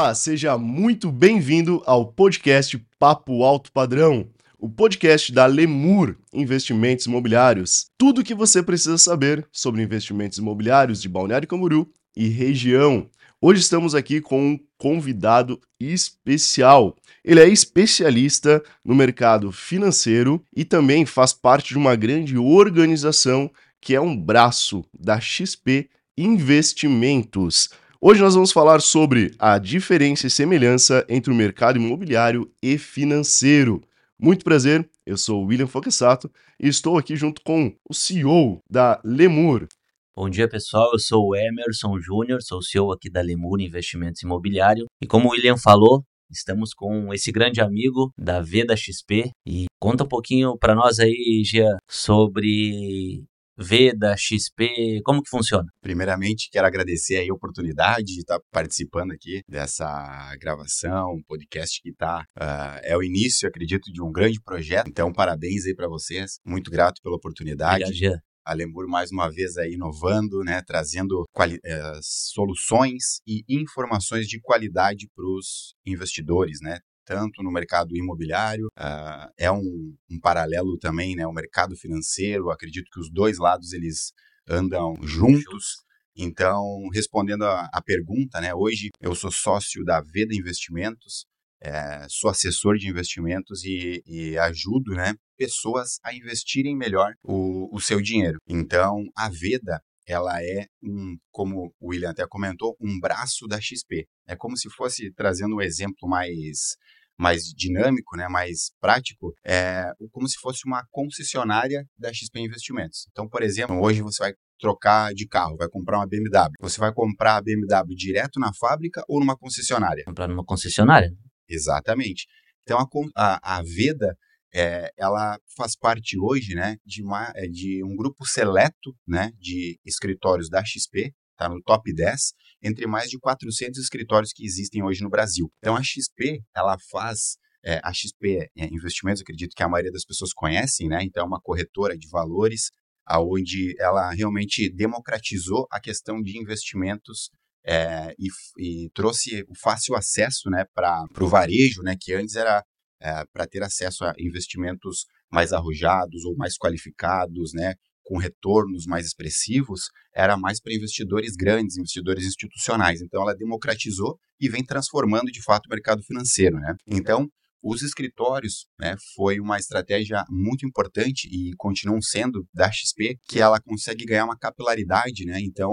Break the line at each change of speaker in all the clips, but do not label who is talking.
Olá, seja muito bem-vindo ao podcast Papo Alto Padrão, o podcast da Lemur Investimentos Imobiliários. Tudo o que você precisa saber sobre investimentos imobiliários de Balneário Camboriú e região. Hoje estamos aqui com um convidado especial. Ele é especialista no mercado financeiro e também faz parte de uma grande organização que é um braço da XP Investimentos. Hoje nós vamos falar sobre a diferença e semelhança entre o mercado imobiliário e financeiro. Muito prazer, eu sou o William Foquessato e estou aqui junto com o CEO da Lemur.
Bom dia pessoal, eu sou o Emerson Júnior, sou o CEO aqui da Lemur Investimentos Imobiliário e como o William falou, estamos com esse grande amigo da Veda XP e conta um pouquinho para nós aí, Gia, sobre Veda, XP, como que funciona?
Primeiramente, quero agradecer a oportunidade de estar participando aqui dessa gravação, podcast que está uh, é o início, acredito, de um grande projeto. Então, parabéns aí para vocês. Muito grato pela oportunidade.
Obrigado,
a Lemur mais uma vez aí inovando, né, trazendo eh, soluções e informações de qualidade para os investidores, né, tanto no mercado imobiliário, uh, é um, um, paralelo também, né, o mercado financeiro, acredito que os dois lados eles andam juntos. Então, respondendo a, a pergunta, né, hoje eu sou sócio da Veda Investimentos, é, sou assessor de investimentos e, e, ajudo né, pessoas a investirem melhor o, o seu dinheiro. Então, a Veda ela é um, como o William até comentou, um braço da XP. É como se fosse trazendo um exemplo mais mais dinâmico, né, mais prático, é como se fosse uma concessionária da XP Investimentos. Então, por exemplo, hoje você vai trocar de carro, vai comprar uma BMW. Você vai comprar a BMW direto na fábrica ou numa concessionária?
Comprar numa concessionária.
Exatamente. Então, a, a, a Veda, é, ela faz parte hoje né, de, uma, é, de um grupo seleto né, de escritórios da XP, está no top 10, entre mais de 400 escritórios que existem hoje no Brasil. Então a XP, ela faz é, a XP é, Investimentos, acredito que a maioria das pessoas conhecem, né? Então é uma corretora de valores, aonde ela realmente democratizou a questão de investimentos é, e, e, trouxe o fácil acesso, né, para o varejo, né, que antes era é, para ter acesso a investimentos mais arrojados ou mais qualificados, né, com retornos mais expressivos, era mais para investidores grandes, investidores institucionais. Então, ela democratizou e vem transformando de fato o mercado financeiro. Né? Então, os escritórios né, foi uma estratégia muito importante e continuam sendo da XP, que ela consegue ganhar uma capilaridade. Né? Então,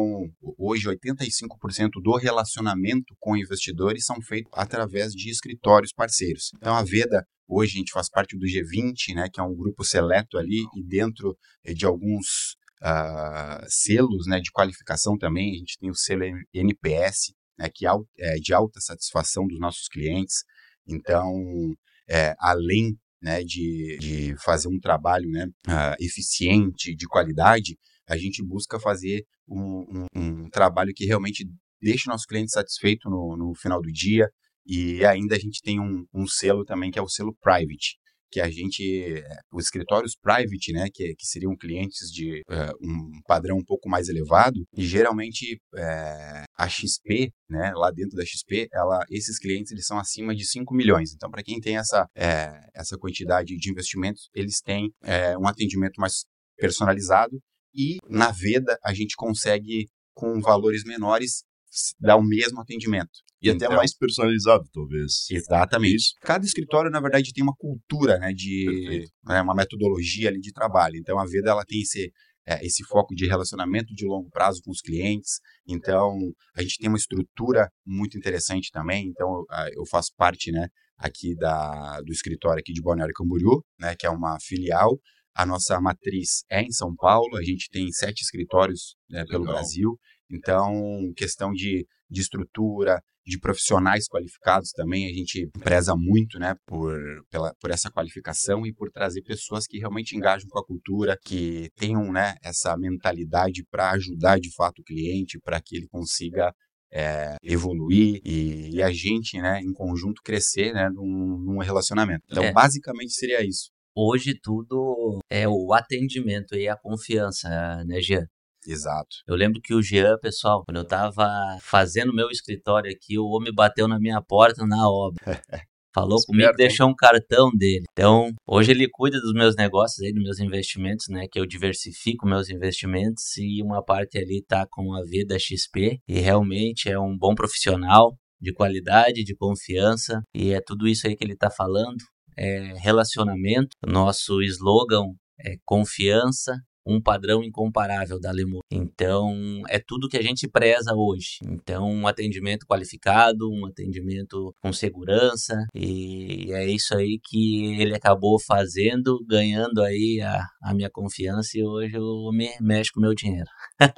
hoje, 85% do relacionamento com investidores são feitos através de escritórios parceiros. Então, a Veda Hoje a gente faz parte do G20, né, que é um grupo seleto ali, e dentro eh, de alguns uh, selos né, de qualificação também, a gente tem o selo NPS, né, que é de alta satisfação dos nossos clientes. Então, é, além né, de, de fazer um trabalho né, uh, eficiente, de qualidade, a gente busca fazer um, um, um trabalho que realmente deixe o nosso cliente satisfeito no, no final do dia, e ainda a gente tem um, um selo também que é o selo Private, que a gente, eh, os escritórios private, né, que, que seriam clientes de uh, um padrão um pouco mais elevado, e geralmente uh, a XP, né, lá dentro da XP, ela, esses clientes eles são acima de 5 milhões. Então, para quem tem essa, uh, essa quantidade de investimentos, eles têm um atendimento mais personalizado e na Veda a gente consegue com valores menores dar o mesmo atendimento.
E então, até mais personalizado, talvez.
Exatamente. Isso. Cada escritório, na verdade, tem uma cultura, né, de né, uma metodologia ali de trabalho. Então, a Veda ela tem esse é, esse foco de relacionamento de longo prazo com os clientes. Então, a gente tem uma estrutura muito interessante também. Então, eu faço parte, né, aqui da, do escritório aqui de Balneário Camboriú, né, que é uma filial. A nossa matriz é em São Paulo. A gente tem sete escritórios né, pelo Brasil. Então, questão de, de estrutura, de profissionais qualificados também, a gente preza muito, né, por, pela, por essa qualificação e por trazer pessoas que realmente engajam com a cultura, que tenham, né, essa mentalidade para ajudar de fato o cliente, para que ele consiga é, evoluir e, e, a gente, né, em conjunto crescer, né, num, num relacionamento. Então, é. basicamente seria isso.
Hoje tudo é o atendimento e a confiança, né, Jean?
Exato.
Eu lembro que o Jean, pessoal, quando eu tava fazendo meu escritório aqui, o homem bateu na minha porta na obra. Falou
Esperto,
comigo,
hein?
deixou um cartão dele. Então, hoje ele cuida dos meus negócios aí, dos meus investimentos, né? Que eu diversifico meus investimentos e uma parte ali tá com a Vida XP. E realmente é um bom profissional, de qualidade, de confiança. E é tudo isso aí que ele tá falando. É relacionamento. Nosso slogan é confiança, um padrão incomparável da Lemur. Então, é tudo que a gente preza hoje. Então, um atendimento qualificado, um atendimento com segurança, e é isso aí que ele acabou fazendo, ganhando aí a, a minha confiança, e hoje eu me mexo com o meu dinheiro.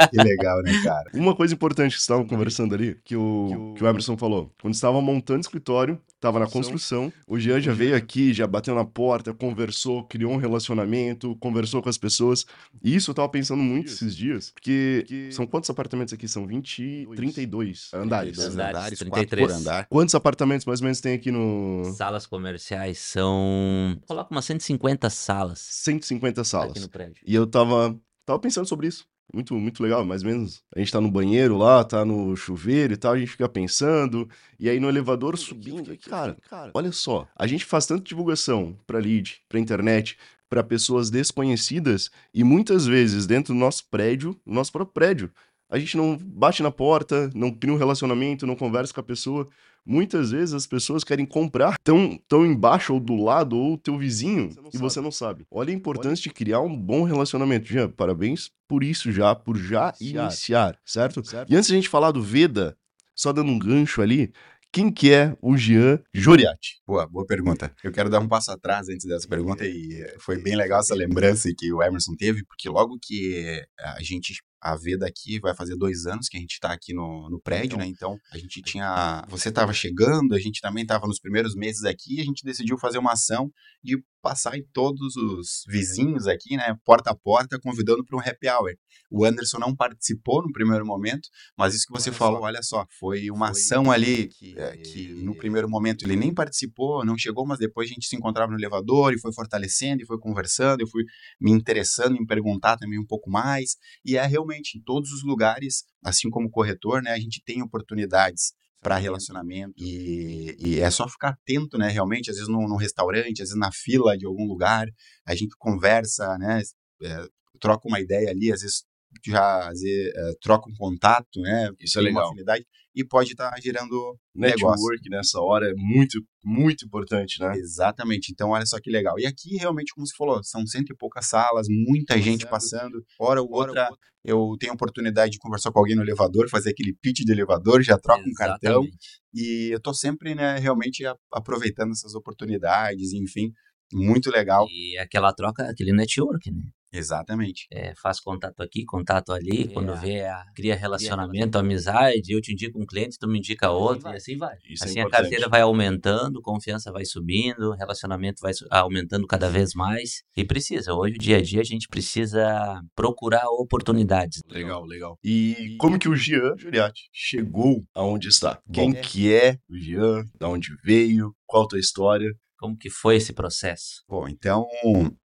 Que legal, né, cara?
Uma coisa importante que vocês estavam conversando ali, que o, que o Emerson falou. Quando estava montando o escritório, estava na construção, o Jean já veio aqui, já bateu na porta, conversou, criou um relacionamento, conversou com as pessoas. E isso eu tava pensando muito esses dias, porque são quantos apartamentos aqui? São 20, 32 andares.
Dois
Andares,
andares,
33.
quatro por andar.
Quantos apartamentos mais ou menos tem aqui no
Salas comerciais são. Coloca umas 150 salas
150 salas?
aqui no prédio.
E eu tava, tava pensando sobre isso. Muito, muito legal, mais ou menos. A gente tá no banheiro lá, tá no chuveiro e tal, a gente fica pensando. E aí no elevador subindo. e, Cara, olha só, a gente faz tanta divulgação pra lead, pra internet, pra pessoas desconhecidas e muitas vezes dentro do nosso prédio, no nosso próprio prédio, a gente não bate na porta, não cria um relacionamento, não conversa com a pessoa. Muitas vezes as pessoas querem comprar tão, tão embaixo ou do lado ou teu vizinho e você não sabe. Olha a importância de criar um bom relacionamento. Jean, parabéns por isso já, por já
Iniciar.
iniciar, certo? E antes de a gente falar do Veda, só dando um gancho ali, quem que é o Jean Joriati?
Boa, boa pergunta. Eu quero dar um passo atrás antes dessa pergunta e eh, foi bem legal essa lembrança que o Emerson teve, porque logo que a gente a Veda aqui vai fazer dois anos que a gente está aqui no, no prédio, né? Então a gente tinha. Você estava chegando, a gente também estava nos primeiros meses aqui e a gente decidiu fazer uma ação de passar em todos os vizinhos aqui, né? Porta a porta, convidando para um happy hour. O Anderson não participou no primeiro momento, mas isso que você
Olha
falou,
só.
olha só, foi uma
Foi
ação ali
que-
é, que no primeiro momento ele nem participou, não chegou, mas depois a gente se encontrava no elevador e foi fortalecendo e foi conversando, eu fui me interessando em perguntar também um pouco mais. E é realmente em todos os lugares, assim como corretor, né, a gente tem oportunidades para relacionamento. E, e é só ficar atento, né, realmente, às vezes num, num restaurante, às vezes na fila de algum lugar, a gente conversa, né, é, troca uma ideia ali, às vezes já às vezes, é, troca um contato, né,
Isso é
tem uma
legal.
afinidade e pode estar gerando negócio.
Network nessa hora é muito, muito importante, né?
Exatamente. Então, olha só que legal. E aqui, realmente, como você falou, são cento e poucas salas, muita gente passando. Hora ou outra, eu tenho a oportunidade de conversar com alguém no elevador, fazer aquele pitch de elevador, já troca um cartão.
Exatamente.
E eu tô sempre, né, realmente aproveitando essas oportunidades, enfim, muito legal.
E aquela troca, aquele network, né?
Exatamente.
É, faz contato aqui, contato ali, quando
É.
vê, a, cria relacionamento, amizade, eu te indico um cliente, tu me indica outro,
vai.
e assim vai.
Isso é
assim a carteira vai aumentando, confiança vai subindo, relacionamento vai aumentando cada vez mais. E precisa, hoje, dia a dia, a gente precisa procurar oportunidades.
Legal, legal. E como que o Jean Joriati chegou aonde está? Quem
Bom.
que é o Jean? Da onde veio? Qual a tua história?
Como que foi esse processo?
Bom, então,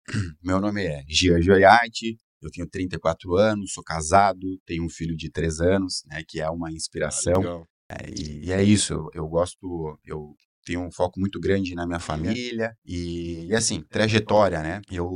meu nome é Gia Gioiati, eu tenho 34 anos, sou casado, tenho um filho de 3 anos, né, que é uma inspiração.
Legal.
É, e, e é isso, eu, eu gosto, eu tenho um foco muito grande na minha família e, e assim, trajetória, né? Eu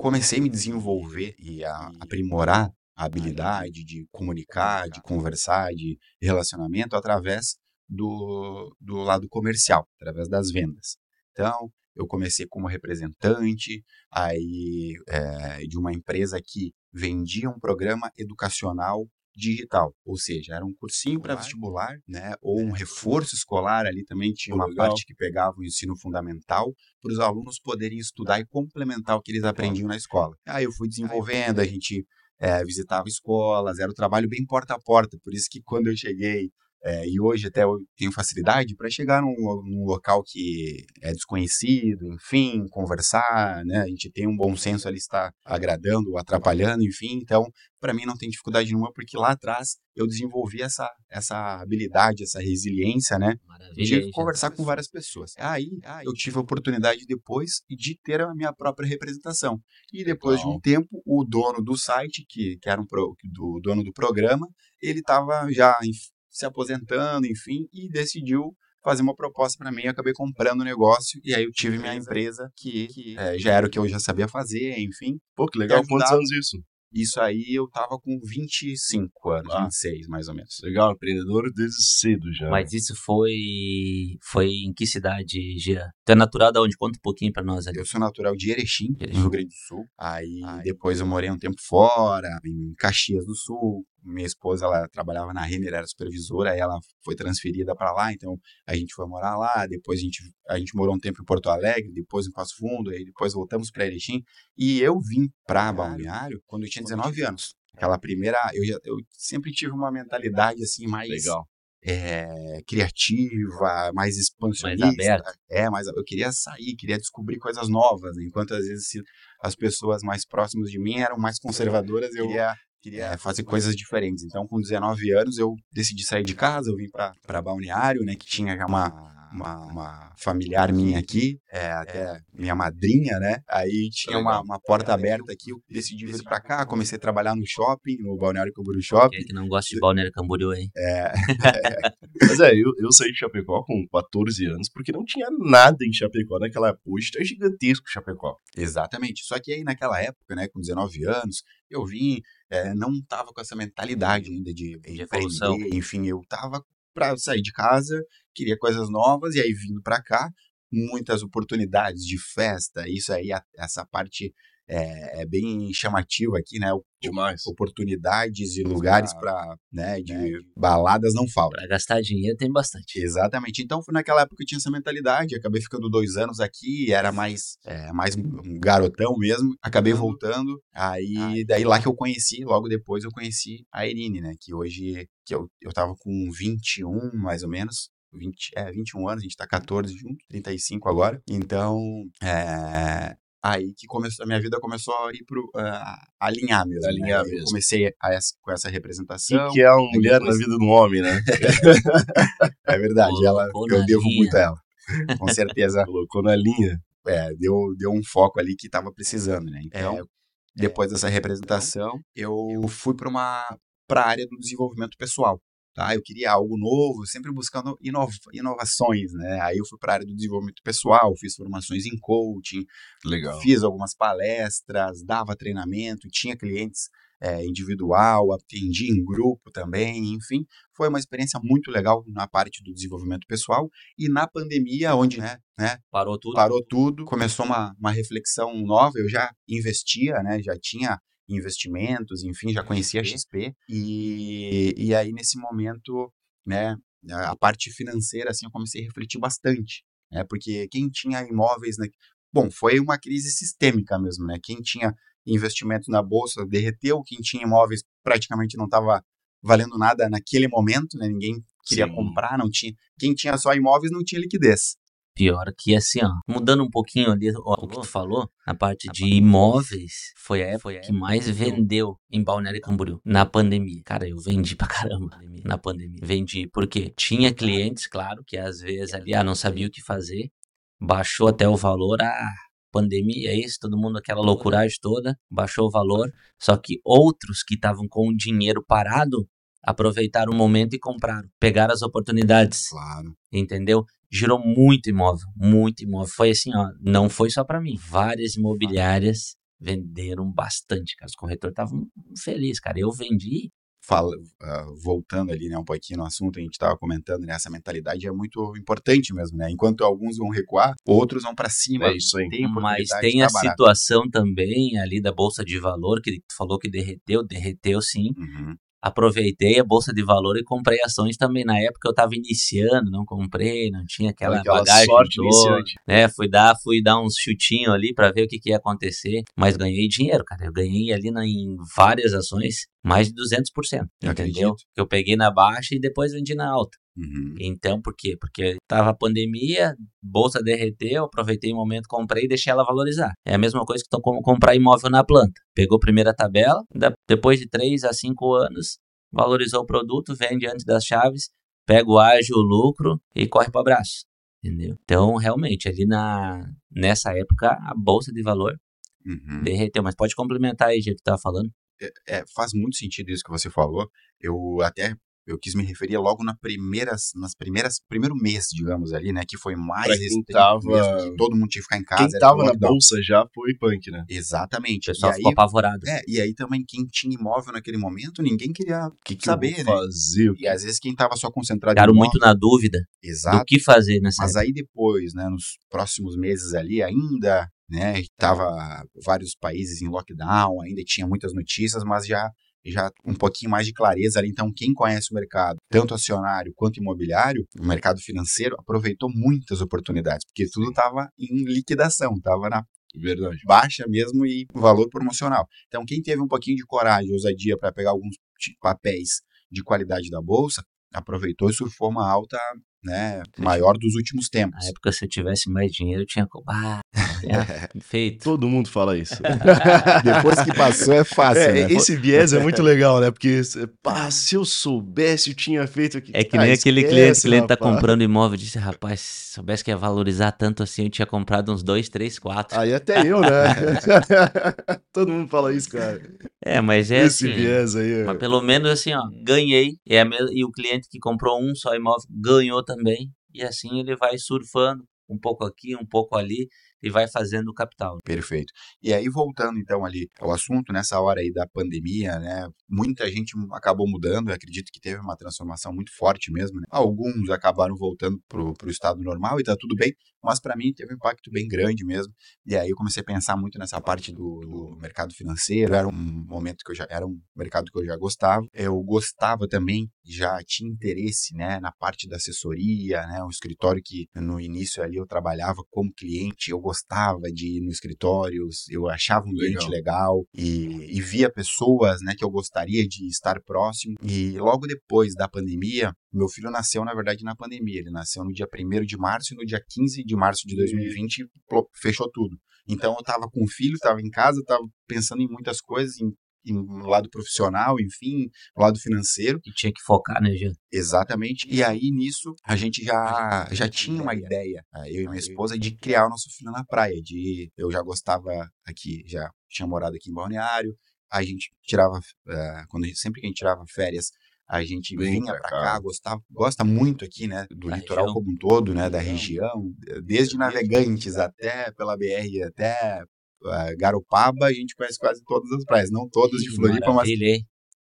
comecei a me desenvolver e a aprimorar a habilidade de comunicar, de conversar, de relacionamento através do, do lado comercial, através das vendas. Então, eu comecei como representante aí é, de uma empresa que vendia um programa educacional digital, ou seja, era um cursinho para vestibular, né, ou um reforço escolar ali também tinha uma
legal.
parte que pegava o ensino fundamental para os alunos poderem estudar e complementar o que eles aprendiam na escola. Aí eu fui desenvolvendo, a gente é, visitava escolas, era um trabalho bem porta a porta, por isso que quando eu cheguei É, e hoje até eu tenho facilidade para chegar num, num, local que é desconhecido, enfim, conversar, né? A gente tem um bom senso ali, está agradando, atrapalhando, enfim. Então, para mim não tem dificuldade nenhuma, porque lá atrás eu desenvolvi essa, essa habilidade, essa resiliência, né? Maravilha, de conversar com várias pessoas. Aí, aí eu tive a oportunidade depois de ter a minha própria representação. E depois Legal. de um tempo, o dono do site, que, que era um pro, do dono do programa, ele estava já se aposentando, enfim, e decidiu fazer uma proposta para mim, eu acabei comprando o negócio e aí eu tive minha empresa que, que é, já era o que eu já sabia fazer, enfim.
Pô, que legal. Quantos anos isso?
Isso aí eu tava com 25 anos, ah. 26 mais ou menos.
Legal, empreendedor desde cedo já.
Mas isso foi foi em que cidade, Gia? Tu é natural de onde? Conta um pouquinho pra nós ali.
Eu sou natural de Erechim, Erechim. no Rio Grande do Sul. Aí, aí depois eu morei um tempo fora, em Caxias do Sul, minha esposa ela trabalhava na Renner, era supervisora, aí ela foi transferida para lá, então a gente foi morar lá, depois a gente, a gente morou um tempo em Porto Alegre, depois em Passo Fundo, aí depois voltamos para Erechim, e eu vim para Balneário quando eu tinha 19 anos. Aquela primeira, eu, já, eu sempre tive uma mentalidade assim mais
Legal.
É, criativa, mais expansionista.
Mais aberta.
É, mas eu queria sair, queria descobrir coisas novas. Né? Enquanto às vezes as pessoas mais próximas de mim eram mais conservadoras, eu queria queria é, fazer coisas diferentes. Então, com 19 anos, eu decidi sair de casa, eu vim para Balneário, né, que tinha já uma, uma, uma, familiar minha aqui, é, até minha madrinha, né? Aí tinha uma, uma porta aberta aqui, eu decidi vir para cá, comecei a trabalhar no shopping, no Balneário Camboriú Shopping.
Quem que não gosta de Balneário Camboriú, hein?
É.
Mas é, eu, eu saí de Chapecó com 14 anos, porque não tinha nada em Chapecó naquela época. Hoje tá gigantesco Chapecó.
Exatamente. Só que aí naquela época, né, com 19 anos, eu vim, é, não tava com essa mentalidade ainda de, de aprender, enfim, eu tava para sair de casa, queria coisas novas, e aí vindo para cá, muitas oportunidades de festa, isso aí, essa parte é, é, bem chamativo aqui, né?
Demais.
Oportunidades e lugares para, né, de né? baladas não faltam.
Para gastar dinheiro tem bastante.
Exatamente. Então, foi naquela época que eu tinha essa mentalidade, acabei ficando dois anos aqui, era mais, é, mais um garotão mesmo, acabei uhum. voltando, aí daí lá que eu conheci, logo depois eu conheci a Irine, né, que hoje, que eu, eu tava com 21, mais ou menos, 20, é, 21 anos, a gente tá 14 junto, 35 agora. Então, é, aí que começou, a minha vida começou a ir pro uh, alinhar mesmo. Né?
Alinhar né? mesmo.
comecei essa, com essa representação.
O que é uma mulher depois... na vida do homem, né?
é verdade, ela, eu devo linha. muito a ela. Com certeza.
Colocou na linha.
É, deu, deu um foco ali que estava precisando, né? Então, é, depois dessa representação, eu fui para uma para a área do desenvolvimento pessoal tá? Eu queria algo novo, sempre buscando inova inovações, né? Aí eu fui para a área do desenvolvimento pessoal, fiz formações em coaching,
legal.
Fiz algumas palestras, dava treinamento, tinha clientes é, individual, atendi em grupo também, enfim, foi uma experiência muito legal na parte do desenvolvimento pessoal e na pandemia, onde né, né,
parou tudo,
parou tudo, começou uma, uma reflexão nova, eu já investia, né, já tinha investimentos, enfim, já conhecia a XP. E, e aí, nesse momento, né, a parte financeira, assim, eu comecei a refletir bastante, né, porque quem tinha imóveis, né, bom, foi uma crise sistêmica mesmo, né, quem tinha investimentos na bolsa derreteu, quem tinha imóveis praticamente não estava valendo nada naquele momento, né, ninguém queria Sim. comprar, não tinha, quem tinha só imóveis não tinha liquidez.
Pior que assim, ó, mudando um pouquinho ali o que tu falou, na parte de imóveis, foi a época que mais vendeu em Balneário Camboriú, na pandemia. Cara, eu vendi pra caramba na pandemia. Vendi porque tinha clientes, claro, que às vezes ali, ah, não sabia o que fazer, baixou até o valor, ah, pandemia, é isso, todo mundo aquela loucuragem toda, baixou o valor, só que outros que estavam com o dinheiro parado, aproveitaram o momento e compraram, pegaram as oportunidades.
Claro.
Entendeu? Girou muito imóvel, muito imóvel. Foi assim, ó, não foi só para mim. Várias imobiliárias venderam bastante, cara. Os corretores estavam felizes, cara. Eu vendi.
Fala, uh, voltando ali, né, um pouquinho no assunto, a gente estava comentando, né, essa mentalidade é muito importante mesmo, né? Enquanto alguns vão recuar, outros vão para cima.
É isso aí.
Tem Mas tem a barato. situação também ali da bolsa de valor que tu falou que derreteu, derreteu sim.
Uhum.
Aproveitei a bolsa de valor e comprei ações também. Na época eu estava iniciando, não comprei, não tinha aquela,
Aquela
bagagem
sorte
toda,
iniciante.
né? Fui dar, fui dar uns chutinhos ali para ver o que, que ia acontecer, mas ganhei dinheiro, cara. Eu ganhei ali na, em várias ações mais de 200%, entendeu?
Acredito.
Que eu peguei na baixa e depois vendi na alta.
Uhum.
Então, por quê? Porque tava a pandemia, bolsa derreteu, aproveitei o momento, comprei e deixei ela valorizar. É a mesma coisa que tu com- comprar imóvel na planta. Pegou a primeira tabela, depois de 3 a 5 anos, valorizou o produto, vende antes das chaves, pega o ágio, o lucro e corre para o abraço. Entendeu? Então, realmente, ali na, nessa época, a bolsa de valor
Uhum.
derreteu. Mas pode complementar aí, jeito que tu tava falando.
é, faz muito sentido isso que você falou. Eu até eu quis me referir logo na primeiras, nas primeiras primeiro mês, digamos ali, né, que foi mais
Pra quem
restrito
tava-
mesmo, que todo mundo tinha que ficar em casa.
Quem tava na bolsa já foi punk, né?
Exatamente.
O pessoal
e aí,
ficou apavorado.
é, e aí também quem tinha imóvel naquele momento, ninguém queria
O que, que
saber, né?
fazer?
E às vezes quem tava só concentrado
Ficaram
em
muito
imóvel,
na dúvida
exato.
do que fazer nessa
Mas aí depois, né, nos próximos meses ali, ainda, né, tava vários países em lockdown, ainda tinha muitas notícias, mas já já um pouquinho mais de clareza ali. Então, quem conhece o mercado, tanto acionário quanto imobiliário, o mercado financeiro, aproveitou muitas oportunidades, porque tudo estava em liquidação, estava na
Verdade.
baixa mesmo e valor promocional. Então, quem teve um pouquinho de coragem, ousadia para pegar alguns papéis de qualidade da bolsa, aproveitou e surfou uma alta né, maior dos últimos tempos.
Na época, se eu tivesse mais dinheiro, eu tinha. co- Ah, é, feito.
Todo mundo fala isso.
Depois que passou é fácil,
É,
né?
esse viés é muito legal, né? Porque, pá, se eu soubesse, eu tinha feito aqui.
É que
Ah,
nem aquele
esquece,
cliente, cliente tá
rapaz.
comprando imóvel e disse, rapaz, se soubesse que ia valorizar tanto assim, eu tinha comprado uns dois, três, quatro.
Aí até eu, né? Todo mundo fala isso, cara.
É, mas é
esse
assim.
viés aí. é-
Mas pelo menos assim, ó, ganhei. E, é e o cliente que comprou um só imóvel ganhou também. E assim ele vai surfando um pouco aqui, um pouco ali e vai fazendo o capital.
Perfeito. E aí, voltando então ali ao assunto, nessa hora aí da pandemia, né? Muita gente acabou mudando, eu acredito que teve uma transformação muito forte mesmo. Né? Alguns acabaram voltando pro, pro estado normal e tá tudo bem, mas para mim teve um impacto bem grande mesmo. E aí eu comecei a pensar muito nessa parte do, do mercado financeiro, era um momento que eu já era um mercado que eu já gostava. Eu gostava também, já tinha interesse, né, na parte da assessoria, né, um escritório que no início ali eu trabalhava como cliente, eu gostava de ir no escritório, eu achava um ambiente legal, e, e via pessoas, né, que eu gostaria de estar próximo. E logo depois da pandemia, meu filho nasceu, na verdade, na pandemia. Ele nasceu no dia 1 de março e no dia 15 de março de 2020 plo- fechou tudo. Então eu tava com o filho, tava em casa, tava pensando em muitas coisas, em no lado profissional, enfim, no lado financeiro.
E tinha que focar, né, Jean?
Exatamente. E aí, nisso, a gente já, já tinha uma ideia, eh, eu e minha esposa, de criar o nosso filho na praia. De, eu já gostava aqui, já tinha morado aqui em Balneário. A gente tirava, eh, quando a gente- sempre que a gente tirava férias, a gente
Vem
vinha
pra
pra
cá.
cá, gostava, gosta muito aqui, né, do
Da
litoral
região.
como um todo, né, da região, desde Navegantes até pela BR até eh, Garopaba, a gente conhece quase todas as praias, não todas de Floripa, mas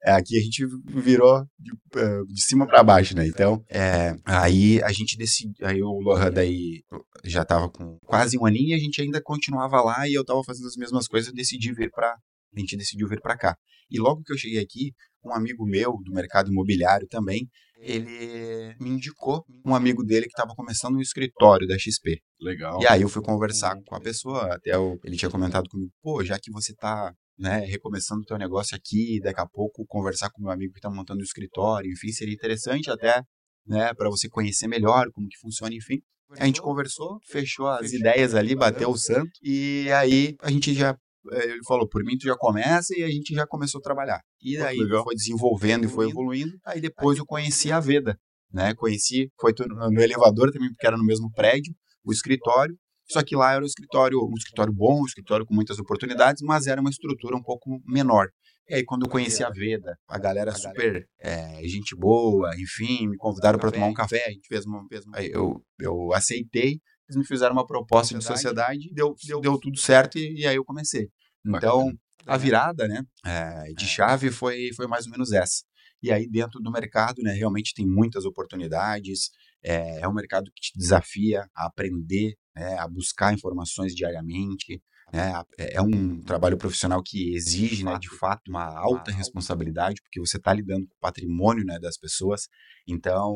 é, aqui a gente virou de, eh, de cima para baixo, né? Então, é, aí a gente decidiu, aí o Lohan daí já tava com quase um aninho e a gente ainda continuava lá e eu tava fazendo as mesmas coisas, eu decidi vir para a gente decidiu vir para cá. E logo que eu cheguei aqui, um amigo meu do mercado imobiliário também, ele me indicou um amigo dele que estava começando um escritório da XP.
Legal.
E aí eu fui conversar com a pessoa, até o- ele tinha comentado comigo, pô, já que você tá, né, recomeçando o teu negócio aqui, daqui a pouco conversar com meu amigo que tá montando o escritório, enfim, seria interessante até, né, para você conhecer melhor como que funciona, enfim. A gente conversou, fechou as ideias ali, bateu o santo, e aí a gente já ele falou, por mim tu já começa e a gente já começou a trabalhar. E daí
legal.
foi desenvolvendo e foi evoluindo. Aí depois eu conheci a Veda, né? Conheci, foi no elevador também, porque era no mesmo prédio, o escritório. Só que lá era um escritório, um escritório bom, um escritório com muitas oportunidades, mas era uma estrutura um pouco menor. E aí, quando eu conheci a Veda, a galera super é, gente boa, enfim, me convidaram para tomar um café, a gente fez uma. Fez uma eu, eu aceitei, eles me fizeram uma proposta de sociedade, deu, deu, deu tudo certo e, e aí eu comecei. Então, a virada né, é, de chave foi, foi mais ou menos essa. E aí, dentro do mercado, né, realmente tem muitas oportunidades. É, é um mercado que te desafia a aprender, né, a buscar informações diariamente, né? É, é um trabalho profissional que exige, né, de fato, uma alta responsabilidade, porque você está lidando com o patrimônio, né, das pessoas. Então,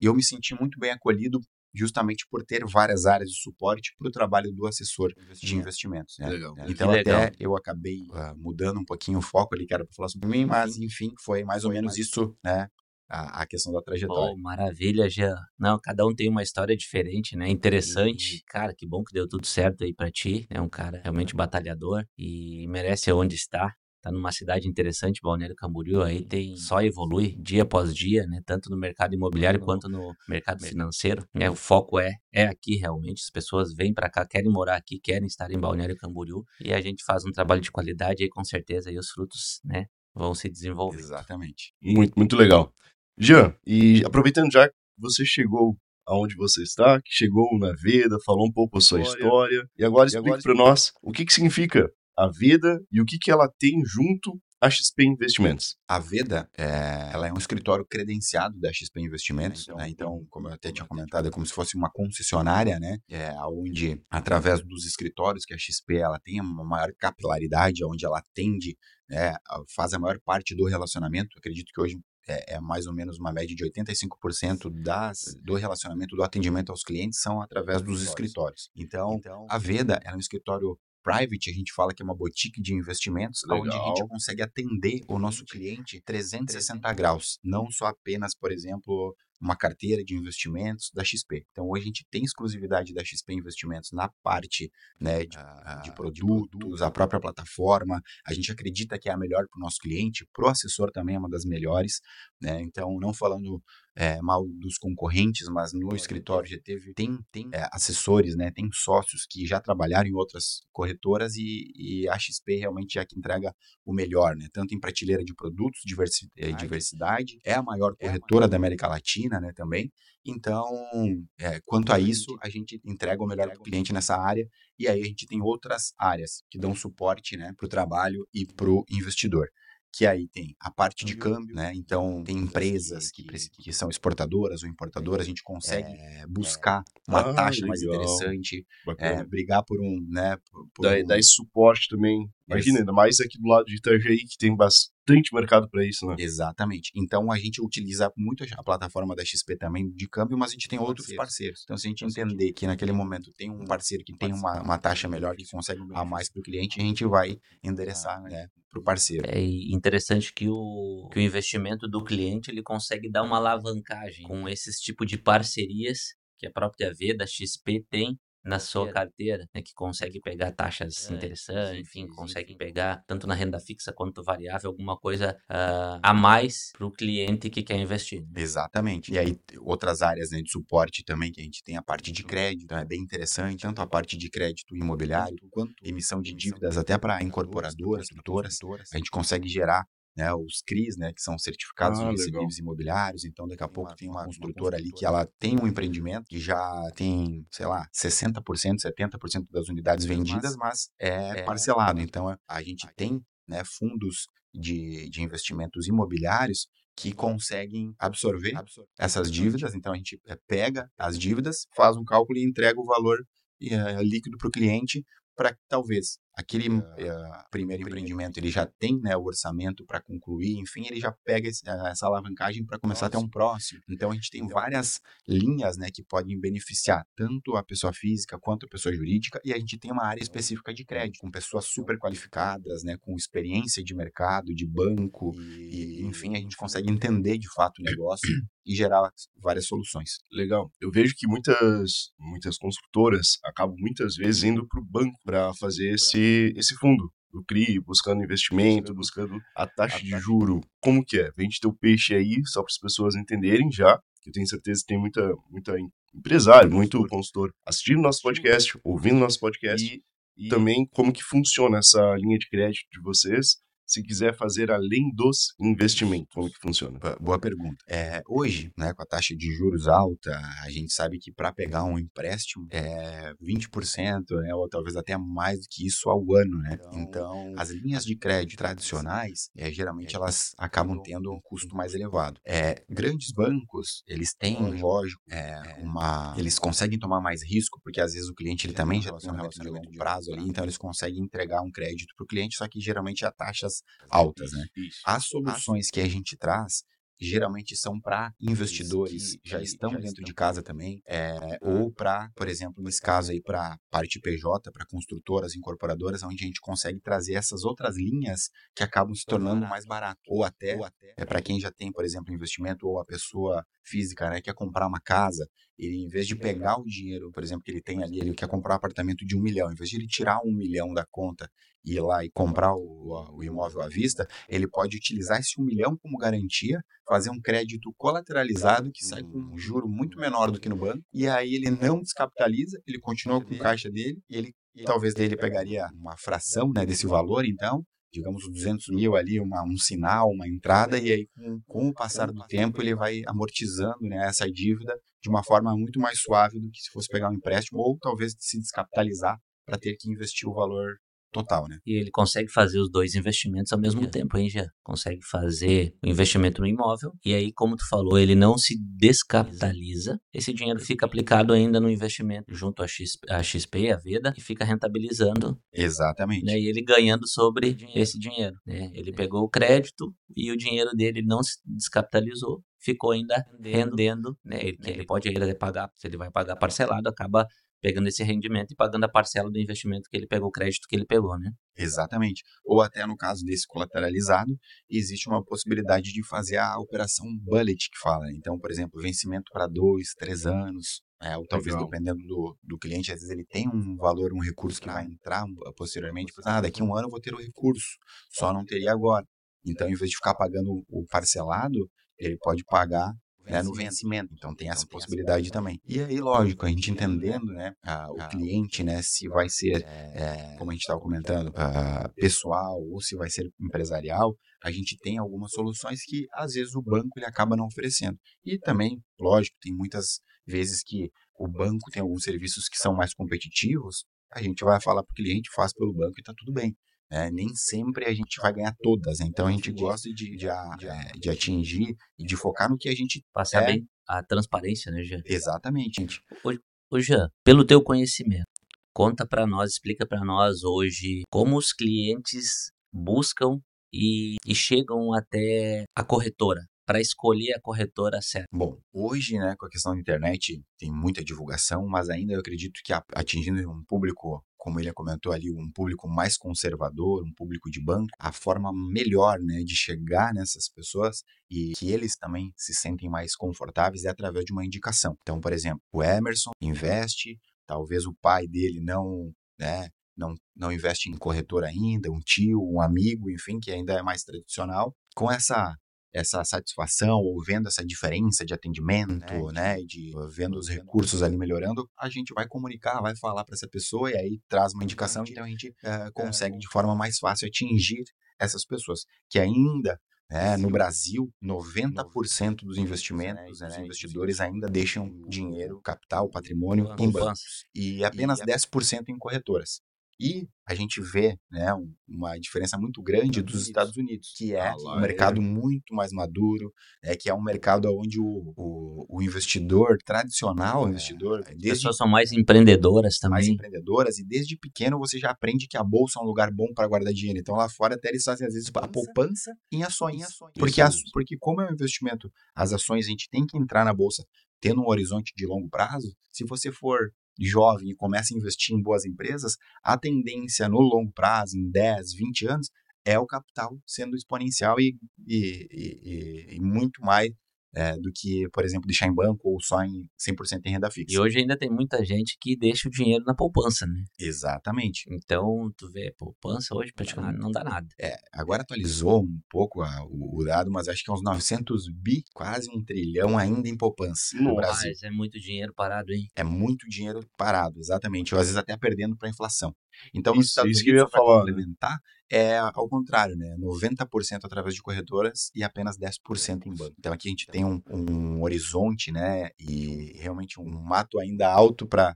eu me senti muito bem acolhido justamente por ter várias áreas de suporte para o trabalho do assessor de investimentos. Né? Legal. Então, legal. até eu acabei uh, mudando um pouquinho o foco ali, que era para falar sobre mim, mas, enfim, foi mais ou menos isso, né? A, a, questão da trajetória.
Oh, maravilha, Jean. Não, cada um tem uma história diferente, né? Interessante. E... Cara, que bom que deu tudo certo aí para ti. É um cara realmente batalhador e merece onde está tá numa cidade interessante, Balneário Camboriú, aí tem só evolui dia após dia, né, tanto no mercado imobiliário quanto no mercado financeiro. Né, o foco é é aqui realmente, as pessoas vêm para cá, querem morar aqui, querem estar em Balneário Camboriú, e a gente faz um trabalho de qualidade aí com certeza e os frutos, né, vão se desenvolver.
Exatamente.
Muito muito legal. Jean, e aproveitando já que você chegou aonde você está, que chegou na Veda, falou um pouco a sua história, história e agora explique para nós o que, que significa a Veda e o que, que ela tem junto à XP Investimentos.
A Veda, é, ela é um escritório credenciado da XP Investimentos, então, né? então como eu até tinha comentado, é como se fosse uma concessionária, né? É, onde, através dos escritórios que a XP ela tem uma maior capilaridade, onde ela atende, né, faz a maior parte do relacionamento. acredito que hoje é, é, mais ou menos uma média de 85% das, do relacionamento, do atendimento aos clientes são através dos escritórios. Então, então a Veda é um escritório private, a gente fala que é uma boutique de investimentos, Legal. onde a gente consegue atender o nosso cliente 360 graus, não só apenas, por exemplo, uma carteira de investimentos da XP. Então, hoje a gente tem exclusividade da XP Investimentos na parte né, de, ah, de, produtos, a própria plataforma. A gente acredita que é a melhor para o nosso cliente, para o assessor também é uma das melhores. Né? Então, não falando é, mal dos concorrentes, mas no escritório já teve, tem, tem é, assessores, né, tem sócios que já trabalharam em outras corretoras e, e, a XP realmente é a que entrega o melhor, né, tanto em prateleira de produtos, diversi, é, diversidade, é a maior corretora da América Latina, né, também. Então, é, quanto a isso, a gente entrega o melhor para o cliente nessa área e aí a gente tem outras áreas que dão suporte, né, para o trabalho e para o investidor que aí tem a parte de câmbio, né? Então tem empresas que, que são exportadoras ou importadoras, a gente consegue é, buscar uma ah, taxa legal. mais interessante, é, brigar por um, né? Por,
por dá, um... dá esse suporte também. Imagina, ainda mais aqui do lado de Itajaí, que tem bastante mercado para isso, né?
Exatamente. Então a gente utiliza muito a plataforma da XP também de câmbio, mas a gente tem outros parceiros. Então se a gente entender que naquele momento tem um parceiro que tem uma, uma taxa melhor, que consegue a mais para o cliente, a gente vai endereçar, né? para o parceiro.
É interessante que o, que o investimento do cliente ele consegue dar uma alavancagem com esses tipo de parcerias que a própria V da XP tem na sua carteira, né, que consegue pegar taxas é, interessantes, enfim, consegue pegar tanto na renda fixa quanto variável alguma coisa uh, a mais para o cliente que quer investir.
Exatamente. E aí outras áreas né, de suporte também que a gente tem a parte de crédito, então é bem interessante, tanto a parte de crédito imobiliário quanto emissão de dívidas até para incorporadoras, produtoras, a gente consegue gerar né, os CRIs, né, que são certificados ah, de recebíveis imobiliários. Então, daqui a tem pouco uma, tem uma, uma construtora ali que ela tem um empreendimento que já tem, sei lá, 60%, 70% das unidades vendidas, mas é, é parcelado. Então, a gente tem né, fundos de, de investimentos imobiliários que conseguem absorver essas dívidas. Então, a gente eh, pega as dívidas, faz um cálculo e entrega o valor é, líquido para o cliente para que talvez aquele uh, primeiro empreendimento ele já tem né, o orçamento para concluir, enfim, ele já pega esse, eh, essa alavancagem para começar Nossa. a ter um próximo. Então a gente tem várias linhas né, que podem beneficiar tanto a pessoa física quanto a pessoa jurídica e a gente tem uma área específica de crédito com pessoas super qualificadas, né, com experiência de mercado, de banco e enfim a gente consegue entender de fato o negócio e gerar várias soluções.
Legal. Eu vejo que muitas muitas construtoras acabam muitas vezes indo para o banco para fazer esse esse, esse fundo. Do CRI, buscando investimento, buscando a taxa de juro. Como que é? Vende teu peixe aí, só para as pessoas entenderem já, que eu tenho certeza que tem muita, muita empresário, muito consultor assistindo nosso podcast, ouvindo nosso podcast, e, e também como que funciona essa linha de crédito de vocês se quiser fazer além dos investimentos? Como que funciona?
Boa pergunta. É, hoje, né, com a taxa de juros alta, a gente sabe que para pegar um empréstimo é 20%, né, ou talvez até mais do que isso ao ano, né? Então, então as linhas de crédito tradicionais, é, geralmente elas acabam tendo um custo mais elevado. É, grandes bancos, eles têm, lógico, é, uma, eles conseguem tomar mais risco, porque às vezes o cliente ele também já tem um relacionamento de longo prazo ali, então eles conseguem entregar um crédito para o cliente, só que geralmente a taxas altas, né? As soluções que a gente traz geralmente são para investidores que já estão dentro de casa também, é, ou para, por exemplo, nesse caso aí, para parte PJ, para construtoras, incorporadoras, onde a gente consegue trazer essas outras linhas que acabam se tornando mais barato. Ou até, ou até é para quem já tem, por exemplo, investimento, ou a pessoa física, né, quer comprar uma casa, ele, em vez de pegar o dinheiro, por exemplo, que ele tem ali, ele quer comprar um apartamento de um milhão, em vez de ele tirar um milhão da conta e ir lá e comprar o, o imóvel à vista, ele pode utilizar esse um milhão como garantia, fazer um crédito colateralizado que sai com um juro muito menor do que no banco, e aí ele não descapitaliza, ele continua com o caixa dele, e ele talvez dele pegaria uma fração né, desse valor, então, digamos, 200 mil ali, uma, um sinal, uma entrada, e aí com, com o passar do tempo ele vai amortizando né, essa dívida de uma forma muito mais suave do que se fosse pegar um empréstimo, ou talvez se descapitalizar para ter que investir o valor total, né?
E ele consegue fazer os dois investimentos ao mesmo é. tempo, hein, já? Consegue fazer o investimento no imóvel e aí, como tu falou, ele não se descapitaliza. Esse dinheiro fica aplicado ainda no investimento junto à, X, à XP, à Veda, e fica rentabilizando.
Exatamente.
Né? E ele ganhando sobre esse dinheiro. Né? Ele é. pegou o crédito e o dinheiro dele não se descapitalizou, ficou ainda rendendo, né? Ele, ele pode ainda pagar, se ele vai pagar parcelado, acaba pegando esse rendimento e pagando a parcela do investimento que ele pegou, o crédito que ele pegou, né?
Exatamente. Ou até no caso desse colateralizado, existe uma possibilidade de fazer a operação bullet que fala. Então, por exemplo, vencimento para dois, três anos, é, ou talvez Legal. dependendo do, do cliente, às vezes ele tem um valor, um recurso que vai entrar posteriormente. Ah, daqui a um ano eu vou ter o recurso, só não teria agora. Então, em vez de ficar pagando o parcelado, ele pode pagar né, no vencimento. Então tem essa então, possibilidade também. E aí, lógico, a gente entendendo, né, a, o cliente, né, se vai ser, é, como a gente estava comentando, a, pessoal ou se vai ser empresarial, a gente tem algumas soluções que às vezes o banco ele acaba não oferecendo. E também, lógico, tem muitas vezes que o banco tem alguns serviços que são mais competitivos, a gente vai falar para o cliente, faz pelo banco e está tudo bem. É, nem sempre a gente vai ganhar todas, né? então a gente gosta de, de, de, de atingir e de focar no que a gente
passar é. bem a transparência, né, Jean?
Exatamente.
Ô, ô Jean, pelo teu conhecimento, conta para nós, explica para nós hoje como os clientes buscam e, e chegam até a corretora para escolher a corretora certa?
Bom, hoje, né, com a questão da internet, tem muita divulgação, mas ainda eu acredito que atingindo um público como ele comentou ali, um público mais conservador, um público de banco, a forma melhor né, de chegar nessas pessoas e que eles também se sentem mais confortáveis é através de uma indicação. Então, por exemplo, o Emerson investe, talvez o pai dele não, né, não, não investe em corretor ainda, um tio, um amigo, enfim, que ainda é mais tradicional. Com essa essa satisfação ou vendo essa diferença de atendimento, né, de vendo os recursos ali melhorando, a gente vai comunicar, vai falar para essa pessoa e aí traz uma indicação, então a gente uh, consegue de forma mais fácil atingir essas pessoas que ainda né, no Brasil, 90% dos investimentos, né, investidores ainda deixam dinheiro, capital, patrimônio em bancos. E apenas 10% em corretoras. E a gente vê né, uma diferença muito grande dos Estados Unidos, que é um mercado é. muito mais maduro, é, que é um mercado onde o, o, o investidor tradicional, é, investidor...
As desde, pessoas são mais empreendedoras também.
Mais empreendedoras, e desde pequeno você já aprende que a bolsa é um lugar bom para guardar dinheiro. Então lá fora até eles fazem às vezes a poupança em ações. Em ações. Porque, as, porque como é um investimento, as ações a gente tem que entrar na bolsa tendo um horizonte de longo prazo, se você for jovem e começa a investir em boas empresas, a tendência no longo prazo, em 10, 20 anos, é o capital sendo exponencial e, e, e, e muito mais é, do que, por exemplo, deixar em banco ou só em 100% em renda fixa.
E hoje ainda tem muita gente que deixa o dinheiro na poupança, né?
Exatamente.
Então, tu vê, poupança hoje praticamente não dá nada.
É, agora atualizou um pouco a, o, o, dado, mas acho que é uns 900 bi, quase um trilhão ainda em poupança no Brasil.
Mas é muito dinheiro parado, hein?
É muito dinheiro parado, exatamente. Ou às vezes até perdendo para a inflação. Então,
Isso-
Estados
isso que eu ia falar,
complementar, é ao contrário, né? 90% através de corretoras e apenas 10% em banco. Então, aqui a gente tem um, um horizonte, né? E realmente um mato ainda alto para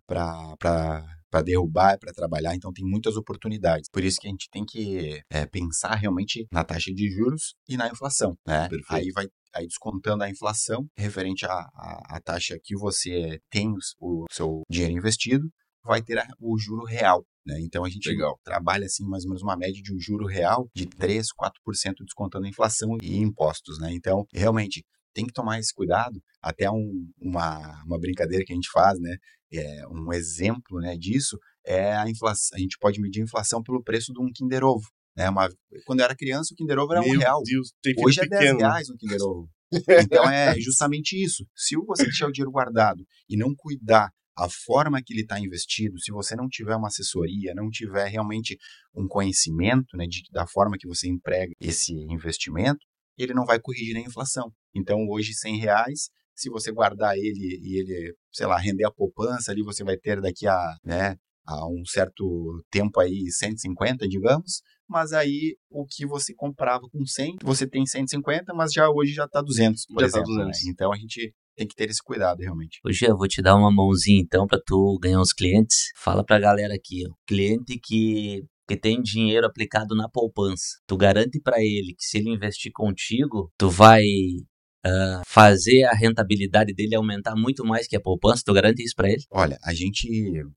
para derrubar, para trabalhar, então tem muitas oportunidades. Por isso que a gente tem que é, pensar realmente na taxa de juros e na inflação, né?
Perfeito.
Aí vai aí descontando a inflação referente à, à, à taxa que você tem os- o seu dinheiro investido, vai ter a- o juro real. Né? Então a gente
Legal.
trabalha assim mais ou menos uma média de um juro real de 3, 4% descontando a inflação e impostos. Né? Então, realmente, tem que tomar esse cuidado. Até um- uma, uma brincadeira que a gente faz, né? É, um exemplo né, disso é a inflação. A gente pode medir a inflação pelo preço de um Kinder Ovo. Né? Uma, quando eu era criança, o Kinder Ovo era um
Meu
real.
Deus, tem filho
Hoje é 10
pequeno.
reais um Kinder Ovo. Então é justamente isso. Se você deixar o dinheiro guardado e não cuidar a forma que ele está investido, se você não tiver uma assessoria, não tiver realmente um conhecimento né, de, da forma que você emprega esse investimento, ele não vai corrigir a inflação. Então hoje 100 reais, se você guardar ele e ele, sei lá, render a poupança ali, você vai ter daqui a, né, a um certo tempo aí 150, digamos, mas aí o que você comprava com 100, você tem 150, mas já hoje já está 200, por
Já tá
exemplo. né?
200.
Então a gente tem que ter esse cuidado realmente.
Ô Gia, eu vou te dar uma mãozinha então pra tu ganhar uns clientes. Fala pra galera aqui, ó. Cliente que, que tem dinheiro aplicado na poupança. Tu garante pra ele que se ele investir contigo, tu vai ah, fazer a rentabilidade dele aumentar muito mais que a poupança. Tu garante isso pra ele?
Olha, a gente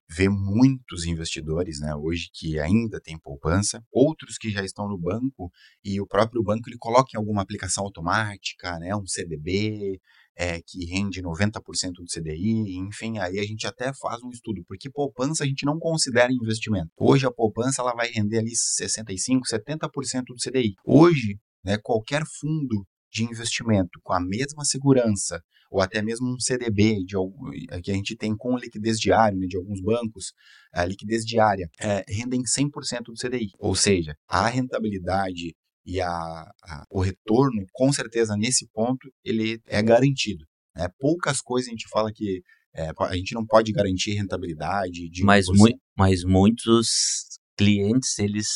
vê muitos investidores, né, hoje que ainda tem poupança, outros que já estão no banco e o próprio banco ele coloca em alguma aplicação automática, né, um CDB, é, que rende 90% do CDI, enfim, aí a gente até faz um estudo, porque poupança a gente não considera investimento. Hoje a poupança ela vai render ali 65, 70% do CDI. Hoje, né, qualquer fundo de investimento com a mesma segurança ou até mesmo um CDB de que a gente tem com liquidez diária né, de alguns bancos, a liquidez diária é, rendem 100% do CDI. Ou seja, a rentabilidade e a, a- o retorno, com certeza nesse ponto, ele é garantido. né? Poucas coisas a gente fala que é, a gente não pode garantir rentabilidade de
Mas,
1%.
mui- mas muitos clientes, eles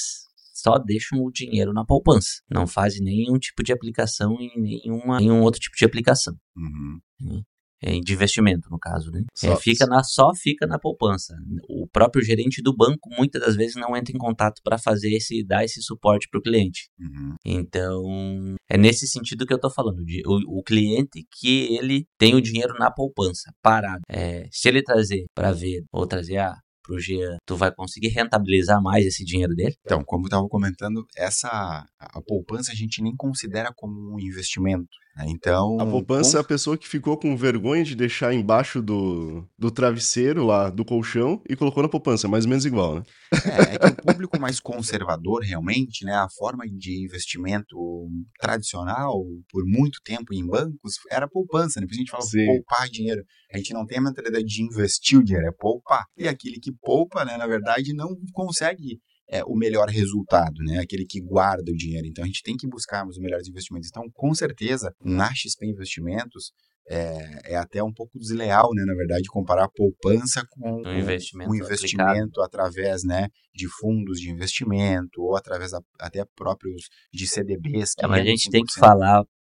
só deixam o dinheiro na poupança. Não fazem nenhum tipo de aplicação em nenhuma, nenhum outro tipo de aplicação.
Uhum.
É, de investimento, no caso, né?
Só-
É, fica na, só fica na poupança. O próprio gerente do banco muitas das vezes não entra em contato para fazer esse, dar esse suporte para o cliente.
Uhum.
Então, é nesse sentido que eu tô falando, de, o, o cliente que ele tem o dinheiro na poupança, parado. É, se ele trazer para ver, ou trazer ah, pro Jean, tu vai conseguir rentabilizar mais esse dinheiro dele?
Então, como eu estava comentando, essa a a poupança a gente nem considera como um investimento. Né? Então,
A poupança é a pessoa que ficou com vergonha de deixar embaixo do, do travesseiro lá, do colchão, e colocou na poupança, mais ou menos igual, né?
é, é que o público mais conservador realmente, né, a forma de investimento tradicional por muito tempo em bancos era poupança, né? Por isso a gente fala
Sim.
poupar dinheiro. A gente não tem a mentalidade de investir o dinheiro, é poupar. E aquele que poupa, né, na verdade, não consegue é, o melhor resultado, né? Aquele que guarda o dinheiro. Então a gente tem que buscar os melhores investimentos. Então, com certeza, na XP Investimentos é, é até um pouco desleal, né? Na verdade, comparar a poupança com
Um investimento
um investimento através, né, de fundos de investimento ou através da- até próprios de CDBs. que
É, mas a gente tem que
5%.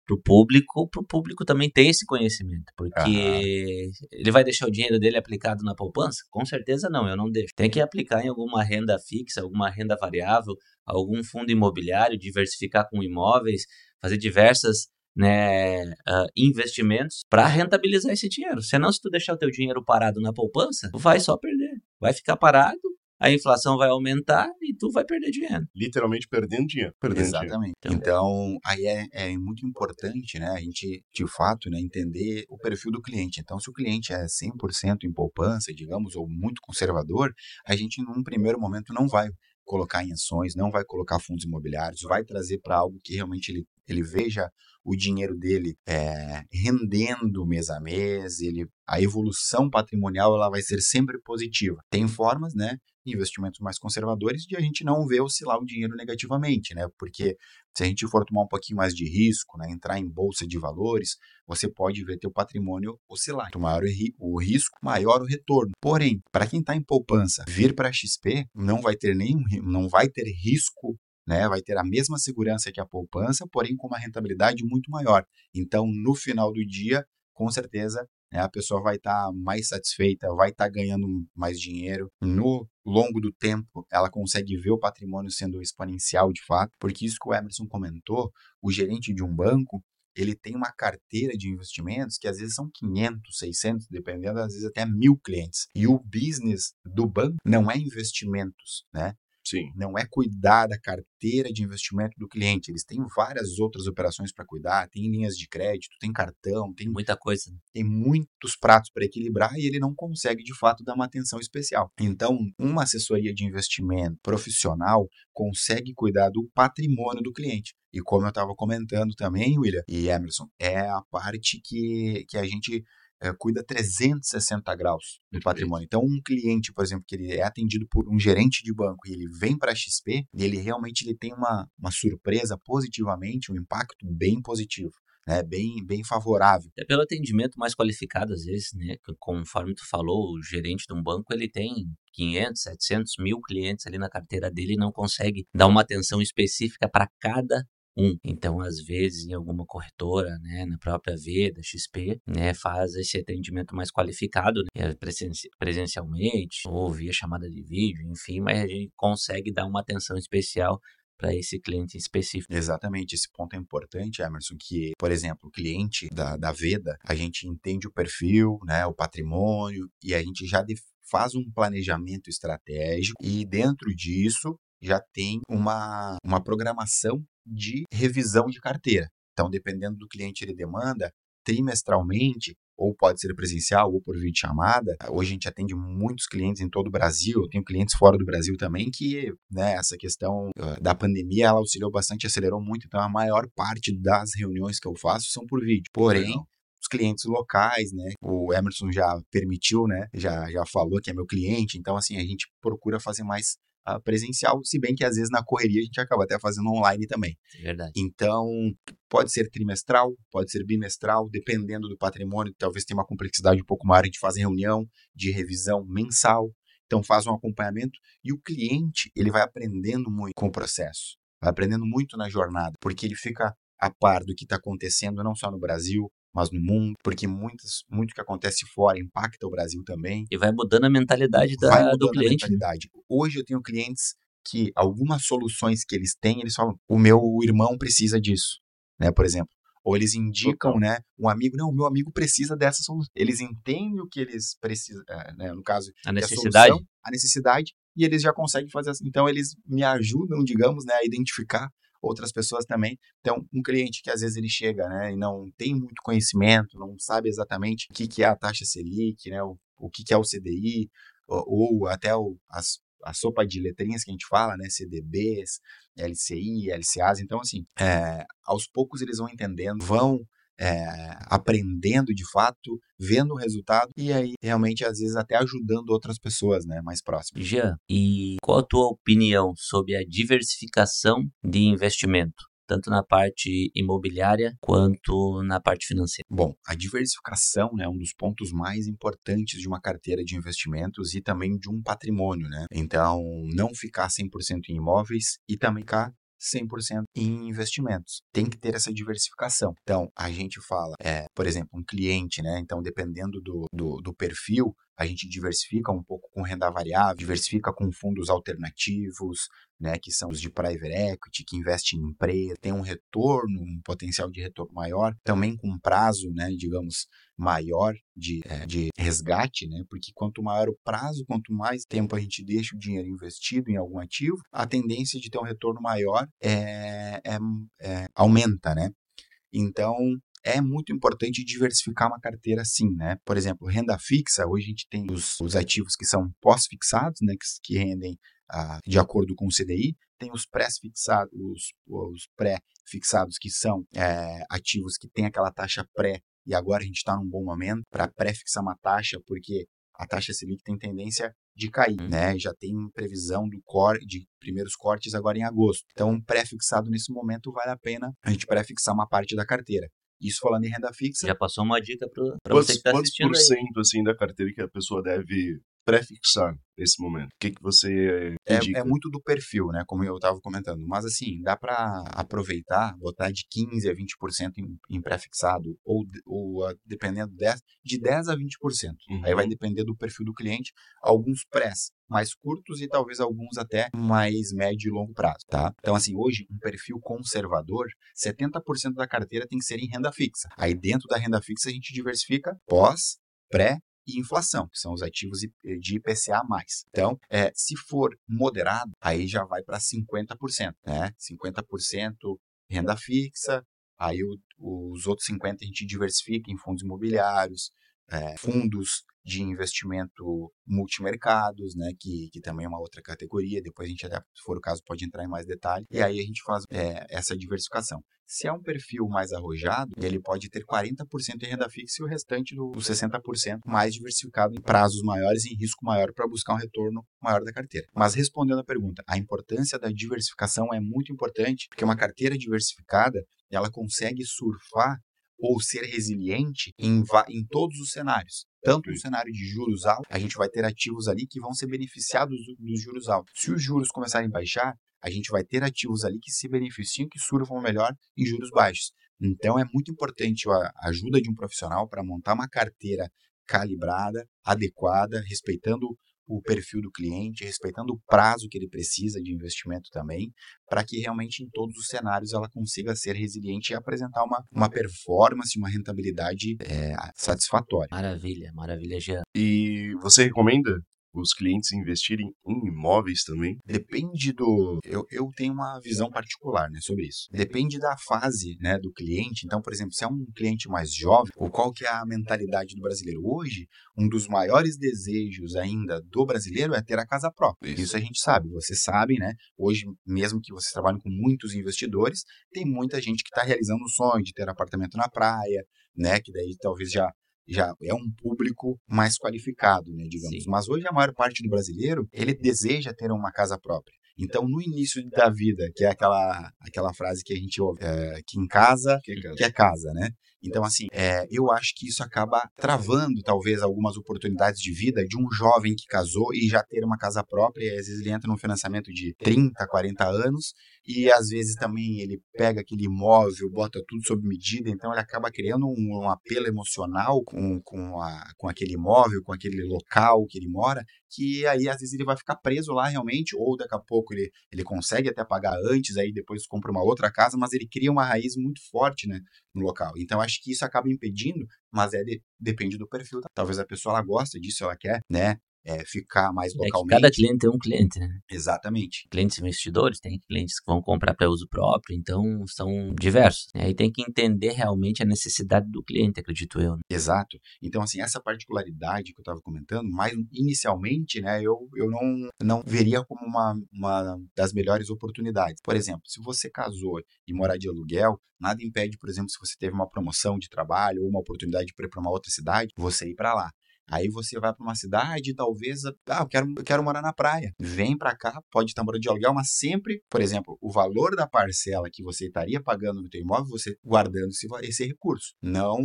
Falar pro público, pro público também ter esse conhecimento, porque ele vai deixar o dinheiro dele aplicado na poupança? Com certeza não, eu não deixo. Tem que aplicar em alguma renda fixa, alguma renda variável, algum fundo imobiliário, diversificar com imóveis, fazer diversas né, ah, investimentos para rentabilizar esse dinheiro. Senão, se tu deixar o teu dinheiro parado na poupança, vai só perder. Vai ficar parado, a inflação vai aumentar e tu vai perder dinheiro.
Literalmente perdendo dinheiro. Perdendo dinheiro.
Exatamente.
Então-
Então, aí é, é muito importante, né, a gente, de fato, né, entender o perfil do cliente. Então, se o cliente é 100% em poupança, digamos, ou muito conservador, a gente, num primeiro momento, não vai colocar em ações, não vai colocar fundos imobiliários, vai trazer para algo que realmente ele, ele veja o dinheiro dele é, rendendo mês a mês, ele, a evolução patrimonial ela vai ser sempre positiva. Tem formas, né, investimentos mais conservadores de a gente não ver oscilar o dinheiro negativamente, né? Porque se a gente for tomar um pouquinho mais de risco, né, entrar em bolsa de valores, você pode ver teu patrimônio oscilar. Quanto maior o risco, maior o retorno. Porém, para quem está em poupança, vir para XP não vai ter nenhum, não vai ter risco né, vai ter a mesma segurança que a poupança, porém com uma rentabilidade muito maior. Então, no final do dia, com certeza, né, a pessoa vai estar tá mais satisfeita, vai estar tá ganhando mais dinheiro. No longo do tempo, ela consegue ver o patrimônio sendo exponencial de fato, porque isso que o Emerson comentou, o gerente de um banco, ele tem uma carteira de investimentos que às vezes são 500, 600, dependendo, às vezes até mil clientes. E o business do banco não é investimentos, né?
Sim.
Não é cuidar da carteira de investimento do cliente. Eles têm várias outras operações para cuidar, tem linhas de crédito, tem cartão, tem
muita coisa.
Tem muitos pratos para equilibrar e ele não consegue de fato dar uma atenção especial. Então, uma assessoria de investimento profissional consegue cuidar do patrimônio do cliente. E como eu estava comentando também, William e Emerson, é a parte que, que a gente é, cuida 360 graus do patrimônio. Então, um cliente, por exemplo, que ele é atendido por um gerente de banco e ele vem para a XP, ele realmente ele tem uma, uma surpresa positivamente, um impacto bem positivo. Né, bem, bem favorável.
É pelo atendimento mais qualificado, às vezes, né? Conforme tu falou, o gerente de um banco ele tem 500, 700 mil clientes ali na carteira dele e não consegue dar uma atenção específica para cada um. Então, às vezes, em alguma corretora, né, na própria Veda, XP, né, faz esse atendimento mais qualificado, né, presencialmente ou via chamada de vídeo, enfim, mas a gente consegue dar uma atenção especial para esse cliente específico.
Exatamente, esse ponto é importante, Emerson, que, por exemplo, o cliente da, da Veda, a gente entende o perfil, né, o patrimônio, e a gente já faz um planejamento estratégico e dentro disso já tem uma, uma programação de revisão de carteira. Então, dependendo do cliente ele demanda, trimestralmente, ou pode ser presencial ou por videochamada. Hoje a gente atende muitos clientes em todo o Brasil, eu tenho clientes fora do Brasil também que, né, essa questão da pandemia, ela auxiliou bastante, acelerou muito, então a maior parte das reuniões que eu faço são por vídeo. Porém, os clientes locais, né? O Emerson já permitiu, né? Já, já falou que é meu cliente, então assim, a gente procura fazer mais uh, presencial, se bem que às vezes na correria a gente acaba até fazendo online também.
Verdade.
Então, pode ser trimestral, pode ser bimestral, dependendo do patrimônio, talvez tenha uma complexidade um pouco maior, a gente faz reunião de revisão mensal, então faz um acompanhamento e o cliente, ele vai aprendendo muito com o processo, vai aprendendo muito na jornada, porque ele fica a par do que está acontecendo não só no Brasil, mas no mundo, porque muitas, muito que acontece fora impacta o Brasil também.
E vai mudando a mentalidade da, vai do cliente. A
né? mentalidade. Hoje eu tenho clientes que algumas soluções que eles têm, eles falam, o meu irmão precisa disso, né, por exemplo. Ou eles indicam, né, um amigo, não, o meu amigo precisa dessa solução. Eles entendem o que eles precisam, é, né, no caso,
a necessidade. A,
solução, a necessidade, e eles já conseguem fazer assim. Então, eles me ajudam, digamos, né, a identificar outras pessoas também. Então, um cliente que às vezes ele chega, né, e não tem muito conhecimento, não sabe exatamente o que, que é a taxa Selic, né, o, o que, que é o CDI, ou, ou até o, as, a sopa de letrinhas que a gente fala, né, CDBs, LCI, LCAs. Então, assim, é, aos poucos eles vão entendendo, vão é, aprendendo de fato, vendo o resultado e aí realmente às vezes até ajudando outras pessoas, né, mais próximas.
Jean, e qual a tua opinião sobre a diversificação de investimento? tanto na parte imobiliária quanto na parte financeira?
Bom, a diversificação né, é um dos pontos mais importantes de uma carteira de investimentos e também de um patrimônio, né? Então, não ficar 100% em imóveis e também ficar 100% em investimentos. Tem que ter essa diversificação. Então, a gente fala, é, por exemplo, um cliente, né? Então, dependendo do, do, do perfil, a gente diversifica um pouco com renda variável, diversifica com fundos alternativos, né, que são os de private equity, que investem em empresa, tem um retorno, um potencial de retorno maior, também com um prazo, né, digamos, maior de, é, de resgate, né, porque quanto maior o prazo, quanto mais tempo a gente deixa o dinheiro investido em algum ativo, a tendência de ter um retorno maior é, é, é aumenta, né? Então, é muito importante diversificar uma carteira assim, né? Por exemplo, renda fixa, hoje a gente tem os, os ativos que são pós-fixados, né? Que, que rendem ah, de acordo com o CDI, tem os pré-fixados, os, os pré-fixados que são é, ativos que têm aquela taxa pré e agora a gente está num bom momento para pré-fixar uma taxa, porque a taxa Selic tem tendência de cair, uhum. né? Já tem previsão do cor, de primeiros cortes agora em agosto. Então, pré-fixado nesse momento vale a pena a gente pré-fixar uma parte da carteira. Isso falando em renda fixa.
Já passou uma dica para você que está assistindo
Quantos por cento assim, da carteira que a pessoa deve pré-fixar nesse momento? O que, que você
é, é, muito do perfil, né? Como eu estava comentando. Mas assim, dá para aproveitar, botar de 15% a 20% em, em pré-fixado, ou, ou dependendo de 10%, de 10% a 20%. Uhum. Aí vai depender do perfil do cliente. Alguns prés mais curtos e talvez alguns até mais médio e longo prazo, tá? Então, assim, hoje, um perfil conservador, 70% da carteira tem que ser em renda fixa. Aí, dentro da renda fixa, a gente diversifica pós, pré e inflação, que são os ativos de IPCA+. Então, é, se for moderado, aí já vai para 50%, né? 50% renda fixa, aí o, os outros 50% a gente diversifica em fundos imobiliários, é, fundos de investimento multimercados, né, que, que também é uma outra categoria. Depois a gente até, se for o caso, pode entrar em mais detalhe. E aí a gente faz é, essa diversificação. Se é um perfil mais arrojado, ele pode ter 40% em renda fixa e o restante dos 60% mais diversificado em prazos maiores e em risco maior para buscar um retorno maior da carteira. Mas respondendo à pergunta, a importância da diversificação é muito importante, porque uma carteira diversificada, ela consegue surfar ou ser resiliente em, em todos os cenários. Tanto no cenário de juros altos, a gente vai ter ativos ali que vão ser beneficiados dos juros altos. Se os juros começarem a baixar, a gente vai ter ativos ali que se beneficiam, que surfam melhor em juros baixos. Então é muito importante a ajuda de um profissional para montar uma carteira calibrada, adequada, respeitando o perfil do cliente, respeitando o prazo que ele precisa de investimento também, para que realmente em todos os cenários ela consiga ser resiliente e apresentar uma, uma performance, uma rentabilidade é, satisfatória.
Maravilha, maravilha, Jean.
E você recomenda os clientes investirem em imóveis também?
Depende do. Eu, eu tenho uma visão particular né, sobre isso. Depende da fase né, do cliente. Então, por exemplo, se é um cliente mais jovem, ou qual que é a mentalidade do brasileiro? Hoje, um dos maiores desejos ainda do brasileiro é ter a casa própria. Isso, isso a gente sabe, você sabe, né? Hoje, mesmo que vocês trabalhem com muitos investidores, tem muita gente que está realizando o sonho de ter apartamento na praia, né? Que daí talvez já já é um público mais qualificado, né, digamos. Sim. Mas hoje a maior parte do brasileiro, ele deseja ter uma casa própria. Então, no início da vida, que é aquela, aquela frase que a gente ouve, é, que em casa, que é casa, que é casa né? Então, assim, é, eu acho que isso acaba travando, talvez, algumas oportunidades de vida de um jovem que casou e já ter uma casa própria. E às vezes ele entra num financiamento de 30, 40 anos e às vezes também ele pega aquele imóvel, bota tudo sob medida, então ele acaba criando um, um apelo emocional com, com, a, com aquele imóvel, com aquele local que ele mora, que aí às vezes ele vai ficar preso lá realmente, ou daqui a pouco ele, ele consegue até pagar antes, aí depois compra uma outra casa, mas ele cria uma raiz muito forte né, no local. Então acho que isso acaba impedindo, mas é de, depende do perfil. Talvez a pessoa ela gosta disso, ela quer, né? É, ficar mais localmente.
É cada cliente é um cliente, né?
Exatamente.
Clientes investidores, tem clientes que vão comprar para uso próprio, então são diversos. Aí tem que entender realmente a necessidade do cliente, acredito eu. Né?
Exato. Então, assim, essa particularidade que eu estava comentando, mais inicialmente, né, eu, eu não, não veria como uma, uma das melhores oportunidades. Por exemplo, se você casou e morar de aluguel, nada impede, por exemplo, se você teve uma promoção de trabalho ou uma oportunidade para ir para uma outra cidade, você ir para lá. Aí você vai para uma cidade, talvez, ah, eu quero, eu quero morar na praia. Vem para cá, pode estar morando de aluguel, mas sempre, por exemplo, o valor da parcela que você estaria pagando no teu imóvel, você guardando esse, esse recurso. Não,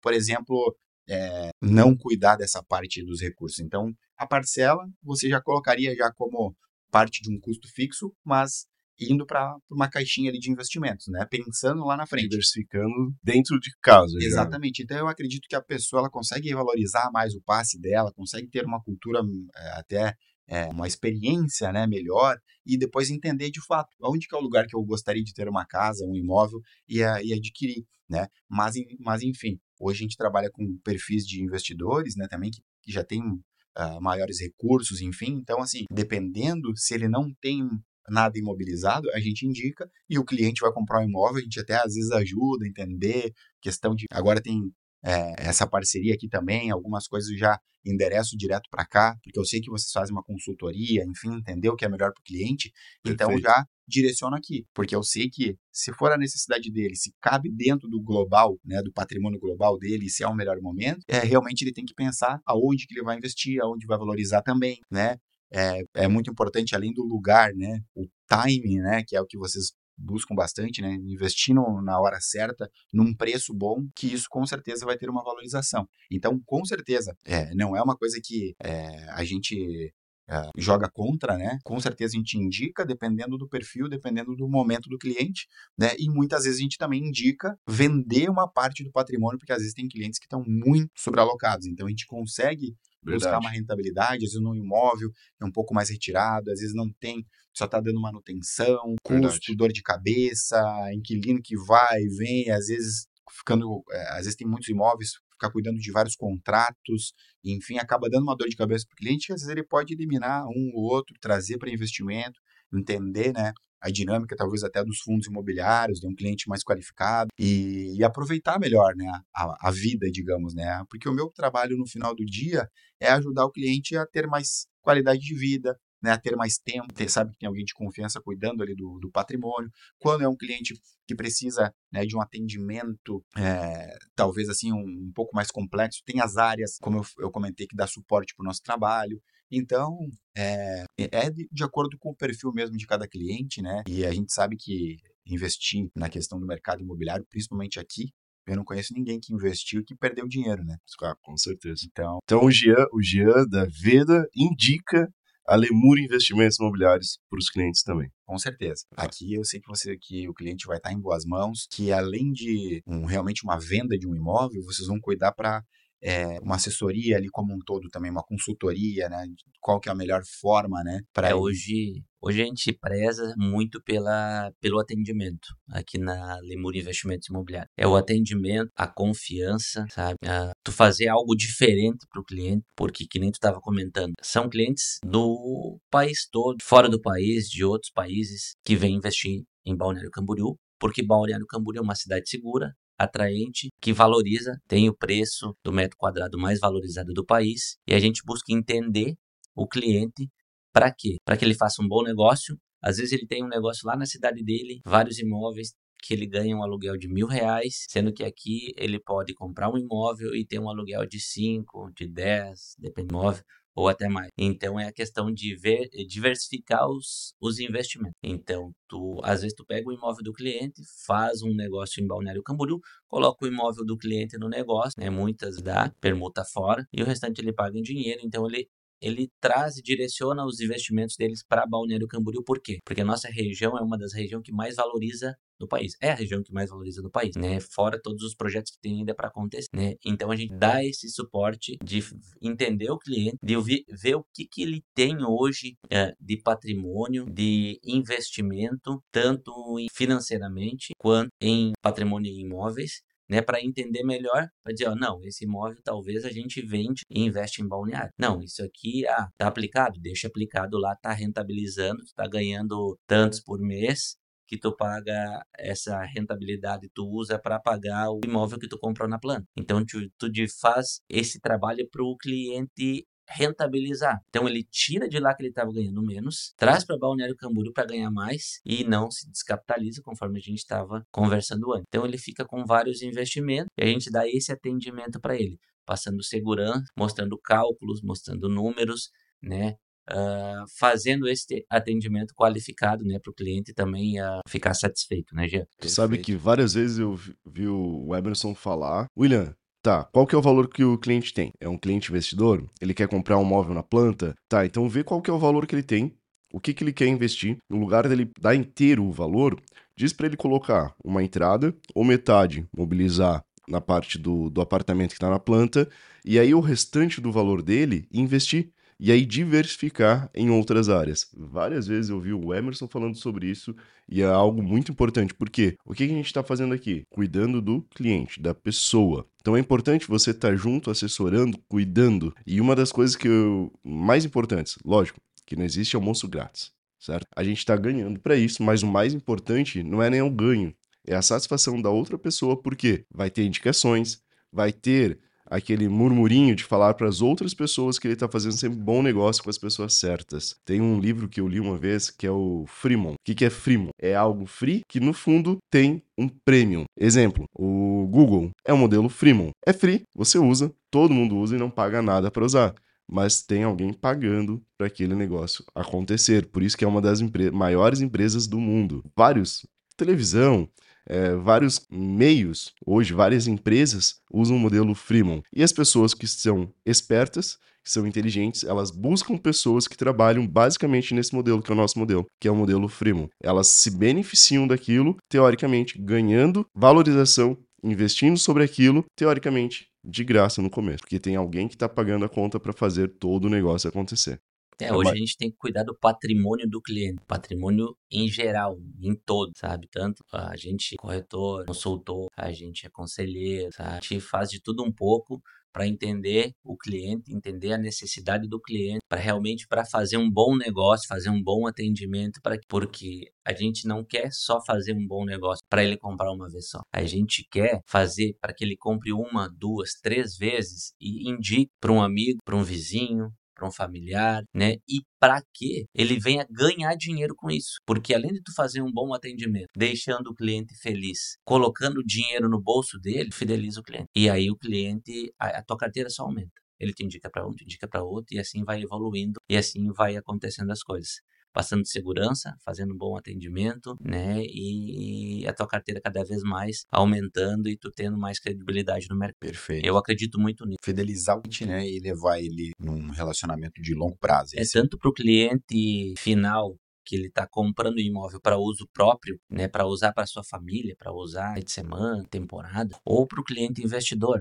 por exemplo, é, não cuidar dessa parte dos recursos. Então, a parcela você já colocaria já como parte de um custo fixo, mas indo para uma caixinha ali de investimentos, né? Pensando lá na frente.
Diversificando dentro de casa.
Exatamente. Já. Então eu acredito que a pessoa ela consegue valorizar mais o passe dela, consegue ter uma cultura é, até é, uma experiência né, melhor e depois entender de fato onde que é o lugar que eu gostaria de ter uma casa, um imóvel e, e adquirir, né? Mas, mas enfim, hoje a gente trabalha com perfis de investidores, né, também que, que já tem uh, maiores recursos, enfim. Então, assim, dependendo se ele não tem nada imobilizado, a gente indica e o cliente vai comprar um imóvel, a gente até às vezes ajuda a entender questão de agora tem é, essa parceria aqui também, algumas coisas eu já endereço direto para cá, porque eu sei que vocês fazem uma consultoria, enfim, entendeu o que é melhor para o cliente, então
Perfeito.
já direciono aqui, porque eu sei que se for a necessidade dele, se cabe dentro do global, né, do patrimônio global dele, se é o melhor momento, é realmente ele tem que pensar aonde que ele vai investir, aonde vai valorizar também, né? É, é muito importante além do lugar, né, o timing, né, que é o que vocês buscam bastante, né, investir no, na hora certa, num preço bom, que isso com certeza vai ter uma valorização. Então, com certeza, é, não é uma coisa que é, a gente é, joga contra, né? Com certeza a gente indica, dependendo do perfil, dependendo do momento do cliente, né? E muitas vezes a gente também indica vender uma parte do patrimônio, porque às vezes tem clientes que estão muito sobrealocados. Então a gente consegue buscar
Verdade.
uma rentabilidade, às vezes no imóvel é um pouco mais retirado, às vezes não tem, só está dando manutenção, custo,
Verdade.
dor de cabeça, inquilino que vai e vem, às vezes ficando, é, às vezes tem muitos imóveis, ficar cuidando de vários contratos, enfim, acaba dando uma dor de cabeça para o cliente, que às vezes ele pode eliminar um ou outro, trazer para investimento, entender, né, a dinâmica talvez até dos fundos imobiliários, de um cliente mais qualificado e, e aproveitar melhor, né, a, a vida, digamos, né, porque o meu trabalho no final do dia é ajudar o cliente a ter mais qualidade de vida, né, a ter mais tempo, ter, sabe que tem alguém de confiança cuidando ali do, do patrimônio. Quando é um cliente que precisa né, de um atendimento, é, talvez assim, um, um, pouco mais complexo, tem as áreas, como eu, eu comentei, que dá suporte para o nosso trabalho. Então, é, é de, de acordo com o perfil mesmo de cada cliente, né? E a gente sabe que investir na questão do mercado imobiliário, principalmente aqui, eu não conheço ninguém que investiu e que perdeu dinheiro, né?
Ah, com certeza.
Então,
Então o Jean, o Jean da Veda indica a Lemur Investimentos Imobiliários para os clientes também.
Com certeza. Aqui eu sei que você que o cliente vai estar em boas mãos, que além de um, realmente uma venda de um imóvel, vocês vão cuidar para é, uma assessoria ali como um todo também, uma consultoria, né? Qual que é a melhor forma, né?
Para é, hoje, hoje a gente preza muito pela, pelo atendimento aqui na Lemur Investimentos Imobiliários. É o atendimento, a confiança, sabe? A, tu fazer algo diferente para o cliente, porque que nem tu estava comentando, são clientes do país todo, fora do país, de outros países que vêm investir em Balneário Camboriú, porque Balneário Camboriú é uma cidade segura, atraente, que valoriza, tem o preço do metro quadrado mais valorizado do país, e a gente busca entender o cliente para quê? Para que ele faça um bom negócio. Às vezes ele tem um negócio lá na cidade dele, vários imóveis que ele ganha um aluguel de mil reais, sendo que aqui ele pode comprar um imóvel e ter um aluguel de cinco, de dez, depende do imóvel, ou até mais. Então é a questão de ver, diversificar os, os investimentos. Então, tu, às vezes tu pega o imóvel do cliente, faz um negócio em Balneário Camboriú, coloca o imóvel do cliente no negócio, né? Muitas dá, permuta fora, e o restante ele paga em dinheiro. Então ele ele traz e direciona os investimentos deles para Balneário Camboriú. Por quê? Porque a nossa região é uma das regiões que mais valoriza no país. É a região que mais valoriza no país, né? Fora todos os projetos que tem ainda para acontecer, né? Então a gente dá esse suporte de entender o cliente, de ver o que, que ele tem hoje é, de patrimônio, de investimento, tanto financeiramente quanto em patrimônio em imóveis, né, para entender melhor, para dizer, ó, não, esse imóvel talvez a gente vende e investe em balneário. Não, isso aqui, ah, tá aplicado, deixa aplicado lá, tá rentabilizando, tá ganhando tantos por mês, que tu paga essa rentabilidade, tu usa para pagar o imóvel que tu comprou na planta. Então, tu, tu faz esse trabalho para o cliente rentabilizar. Então ele tira de lá que ele estava ganhando menos, traz para Balneário Camboriú para ganhar mais e não se descapitaliza conforme a gente estava conversando antes. Então ele fica com vários investimentos e a gente dá esse atendimento para ele, passando segurança, mostrando cálculos, mostrando números, né? Uh, fazendo esse atendimento qualificado né, para o cliente também uh, ficar satisfeito, né, Jean?
Tu sabe que várias vezes eu vi, vi o Emerson falar, William, Tá, qual que é o valor que o cliente tem? É um cliente investidor? Ele quer comprar um móvel na planta? Tá, então vê qual que é o valor que ele tem, o que, que ele quer investir. No lugar dele dar inteiro o valor, diz para ele colocar uma entrada ou metade, mobilizar na parte do, do apartamento que está na planta, e aí o restante do valor dele investir e aí diversificar em outras áreas. Várias vezes eu vi o Emerson falando sobre isso e é algo muito importante, porque o que a gente está fazendo aqui? Cuidando do cliente, da pessoa. Então é importante você estar tá junto, assessorando, cuidando. E uma das coisas que eu mais importantes, lógico, que não existe almoço grátis, certo? A gente está ganhando para isso, mas o mais importante não é nem o ganho, é a satisfação da outra pessoa, porque vai ter indicações, vai ter aquele murmurinho de falar para as outras pessoas que ele está fazendo sempre bom negócio com as pessoas certas. Tem um livro que eu li uma vez que é o Freemon. O que, que é Freemon? É algo free que no fundo tem um premium. Exemplo, o Google é um modelo Freemon. É free, você usa, todo mundo usa e não paga nada para usar mas tem alguém pagando para aquele negócio acontecer. Por isso que é uma das empre maiores empresas do mundo. Vários televisão, é, vários meios, hoje várias empresas usam o modelo Freemon. E as pessoas que são espertas, que são inteligentes, elas buscam pessoas que trabalham basicamente nesse modelo, que é o nosso modelo, que é o modelo Freemon. Elas se beneficiam daquilo, teoricamente, ganhando valorização, investindo sobre aquilo, teoricamente, de graça no começo, porque tem alguém que está pagando a conta para fazer todo o negócio acontecer.
É, hoje a gente tem que cuidar do patrimônio do cliente, patrimônio em geral, em todo, sabe? Tanto a gente corretor, consultor, a gente é conselheiro, sabe? a gente faz de tudo um pouco para entender o cliente, entender a necessidade do cliente, para realmente para fazer um bom negócio, fazer um bom atendimento, para porque a gente não quer só fazer um bom negócio para ele comprar uma vez só. A gente quer fazer para que ele compre uma, duas, três vezes e indique para um amigo, para um vizinho, para um familiar, né? E para que ele venha ganhar dinheiro com isso. Porque além de tu fazer um bom atendimento, deixando o cliente feliz, colocando dinheiro no bolso dele, fideliza o cliente. E aí o cliente, a, a tua carteira só aumenta. Ele te indica para um, te indica para outro, e assim vai evoluindo, e assim vai acontecendo as coisas passando segurança, fazendo um bom atendimento, né? E a tua carteira cada vez mais aumentando e tu tendo mais credibilidade no mercado.
Perfeito.
Eu acredito muito nisso.
Fidelizar o cliente, né? E levar ele num relacionamento de longo prazo.
É Esse... tanto para o cliente final que ele está comprando o imóvel para uso próprio, né, para usar para sua família, para usar de semana, temporada, ou para o cliente investidor,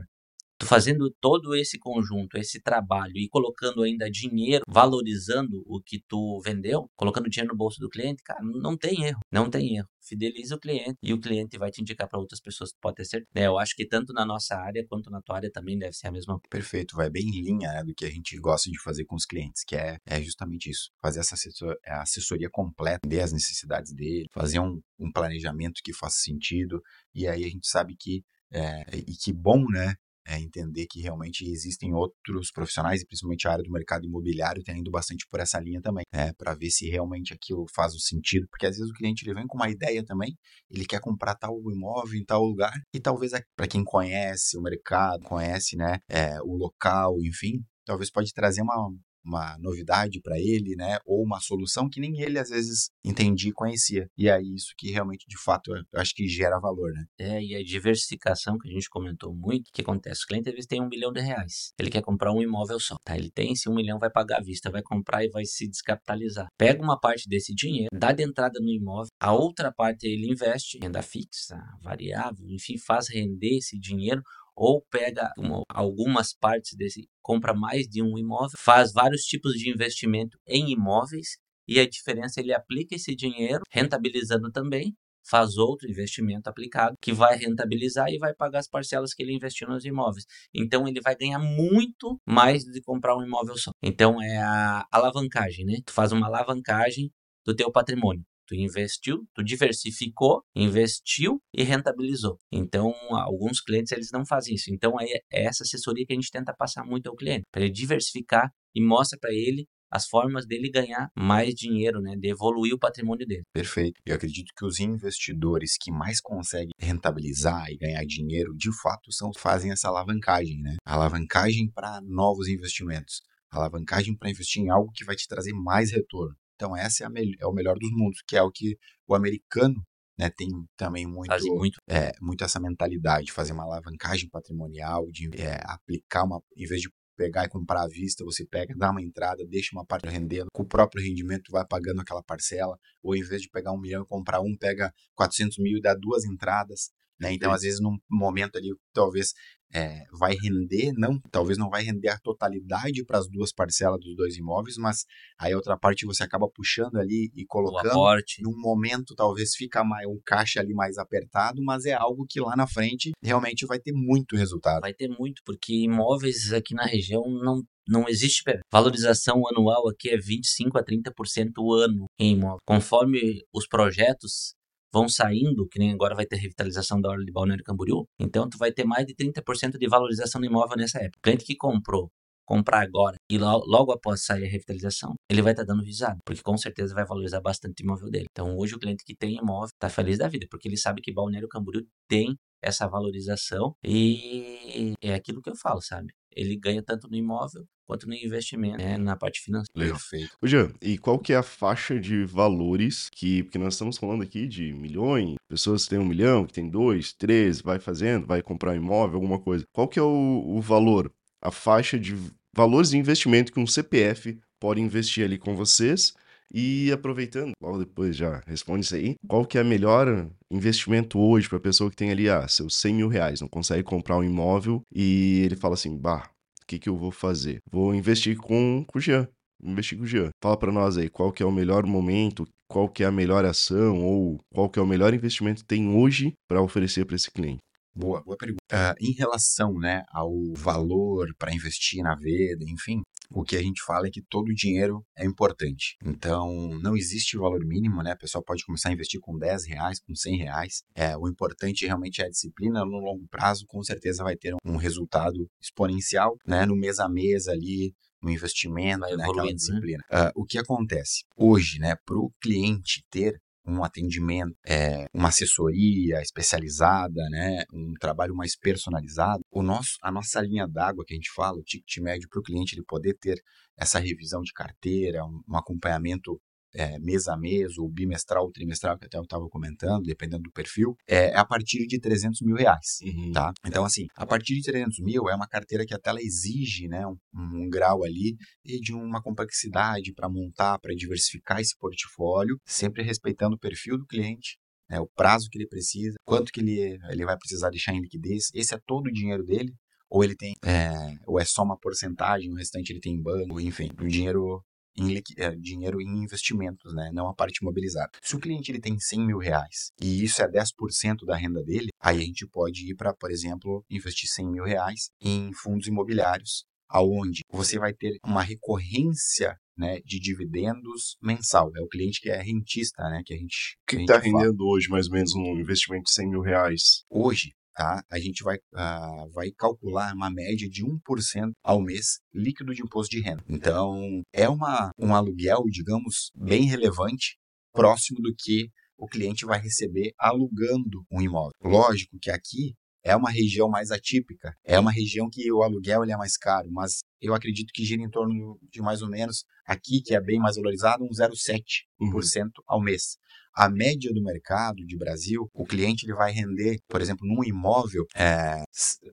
fazendo todo esse conjunto, esse trabalho e colocando ainda dinheiro, valorizando o que tu vendeu, colocando dinheiro no bolso do cliente, cara, não tem erro, não tem erro. Fideliza o cliente e o cliente vai te indicar para outras pessoas, pode ter certeza. É, eu acho que tanto na nossa área quanto na tua área também deve ser a mesma.
Perfeito, vai bem em linha né, do que a gente gosta de fazer com os clientes, que é, é justamente isso, fazer essa assessor, assessoria completa, entender as necessidades dele, fazer um, um planejamento que faça sentido, e aí a gente sabe que é, e que bom, né? É, entender que realmente existem outros profissionais, e principalmente a área do mercado imobiliário, tem indo bastante por essa linha também, né, para ver se realmente aquilo faz o sentido, porque às vezes o cliente ele vem com uma ideia também, ele quer comprar tal imóvel em tal lugar, e talvez para quem conhece o mercado, conhece né, é, o local, enfim, talvez pode trazer uma, uma novidade para ele, né? Ou uma solução que nem ele às vezes entendia e conhecia. E aí isso que realmente, de fato, eu acho que gera valor, né?
É, e a diversificação que a gente comentou muito, o que acontece? O cliente às vezes tem um milhão de reais. Ele quer comprar um imóvel só, tá? Ele tem esse um milhão, vai pagar à vista, vai comprar e vai se descapitalizar. Pega uma parte desse dinheiro, dá de entrada no imóvel, a outra parte ele investe, renda fixa, variável, enfim, faz render esse dinheiro ou pega uma, algumas partes desse, compra mais de um imóvel, faz vários tipos de investimento em imóveis e a diferença ele aplica esse dinheiro, rentabilizando também, faz outro investimento aplicado que vai rentabilizar e vai pagar as parcelas que ele investiu nos imóveis. Então ele vai ganhar muito mais de comprar um imóvel só. Então é a alavancagem, né? Tu faz uma alavancagem do teu patrimônio. Tu investiu, tu diversificou, investiu e rentabilizou. Então, alguns clientes eles não fazem isso. Então, é essa assessoria que a gente tenta passar muito ao cliente, para ele diversificar e mostra para ele as formas dele ganhar mais dinheiro, né, de evoluir o patrimônio dele.
Perfeito. Eu acredito que os investidores que mais conseguem rentabilizar e ganhar dinheiro, de fato, são fazem essa alavancagem, né? alavancagem para novos investimentos, alavancagem para investir em algo que vai te trazer mais retorno. Então, essa é, é, o melhor dos mundos, que é o que o americano né, tem também muito,
muito.
É, muito essa mentalidade de fazer uma alavancagem patrimonial, de é, aplicar uma, em vez de pegar e comprar à vista, você pega, dá uma entrada, deixa uma parte rendendo, com o próprio rendimento vai pagando aquela parcela, ou em vez de pegar um milhão e comprar um, pega 400 mil e dá duas entradas, né? Então, às vezes, num momento ali, talvez é, vai render, não, talvez não vai render a totalidade para as duas parcelas dos dois imóveis, mas aí a outra parte você acaba puxando ali e colocando num momento talvez fica mais um caixa ali mais apertado, mas é algo que lá na frente realmente vai ter muito resultado.
Vai ter muito, porque imóveis aqui na região não não existe valorização anual aqui é 25 a 30% o ano em imóvel. Conforme os projetos vão saindo, que nem agora vai ter revitalização da Orla de Balneário Camboriú, então tu vai ter mais de 30% de valorização do imóvel nessa época. O cliente que comprou comprar agora e logo, logo após sair a revitalização, ele vai estar tá dando risada, porque com certeza vai valorizar bastante o imóvel dele. Então hoje o cliente que tem imóvel está feliz da vida, porque ele sabe que Balneário Camboriú tem essa valorização e é aquilo que eu falo, sabe? Ele ganha tanto no imóvel quanto no investimento, né, na parte financeira.
Perfeito. Ô Jean, e qual que é a faixa de valores que, porque nós estamos falando aqui de milhões, pessoas que têm um milhão, que tem dois, três, vai fazendo, vai comprar imóvel, alguma coisa. Qual que é o, o valor a faixa de valores de investimento que um CPF pode investir ali com vocês. E aproveitando, logo depois já responde isso aí, qual que é o melhor investimento hoje para a pessoa que tem ali ah, seus 100 mil reais, não consegue comprar um imóvel e ele fala assim, bah, o que, que eu vou fazer? Vou investir com, com o Jean, investir com o Jean. Fala para nós aí, qual que é o melhor momento, qual que é a melhor ação ou qual que é o melhor investimento que tem hoje para oferecer para esse cliente.
Boa, boa pergunta. Uh, em relação né, ao valor para investir na Veda, enfim, o que a gente fala é que todo o dinheiro é importante. Então, não existe valor mínimo, né? A pessoa pode começar a investir com 10 reais, com 100 reais. É, o importante realmente é a disciplina. No longo prazo, com certeza vai ter um resultado exponencial, né? No mês a mês ali, no investimento, né, aquela né? disciplina. Né? Uh, o que acontece? Hoje, né, para o cliente ter um atendimento, é, uma assessoria especializada, né, um trabalho mais personalizado, o nosso, a nossa linha d'água que a gente fala, o ticket médio para o cliente ele poder ter essa revisão de carteira, um, um acompanhamento é, mês a mês, ou bimestral, ou trimestral, que até eu estava comentando, dependendo do perfil, é, é a partir de 300 mil reais, uhum. tá? Então, assim, a partir de 300 mil é uma carteira que até ela exige, né, um, um grau ali e de uma complexidade para montar, para diversificar esse portfólio, sempre respeitando o perfil do cliente, né, o prazo que ele precisa, quanto que ele, ele vai precisar deixar em liquidez, esse é todo o dinheiro dele, ou ele tem, é, ou é só uma porcentagem, o restante ele tem em banco, enfim, o dinheiro em é, dinheiro em investimentos, né? não a parte imobilizada. Se o cliente ele tem 100 mil reais e isso é 10% da renda dele, aí a gente pode ir para, por exemplo, investir 100 mil reais em fundos imobiliários, aonde você vai ter uma recorrência né, de dividendos mensal. É o cliente que é rentista, né? Que a gente.
Que está rendendo hoje, mais ou menos, um investimento de 100 mil reais?
Hoje, tá? a gente vai, uh, vai calcular uma média de 1% ao mês líquido de imposto de renda. Então, é uma, um aluguel, digamos, bem relevante, próximo do que o cliente vai receber alugando um imóvel. Lógico que aqui é uma região mais atípica, é uma região que o aluguel ele é mais caro, mas eu acredito que gira em torno de mais ou menos, aqui que é bem mais valorizado, um 0,7% uhum. ao mês. A média do mercado de Brasil, o cliente ele vai render, por exemplo, num imóvel, é,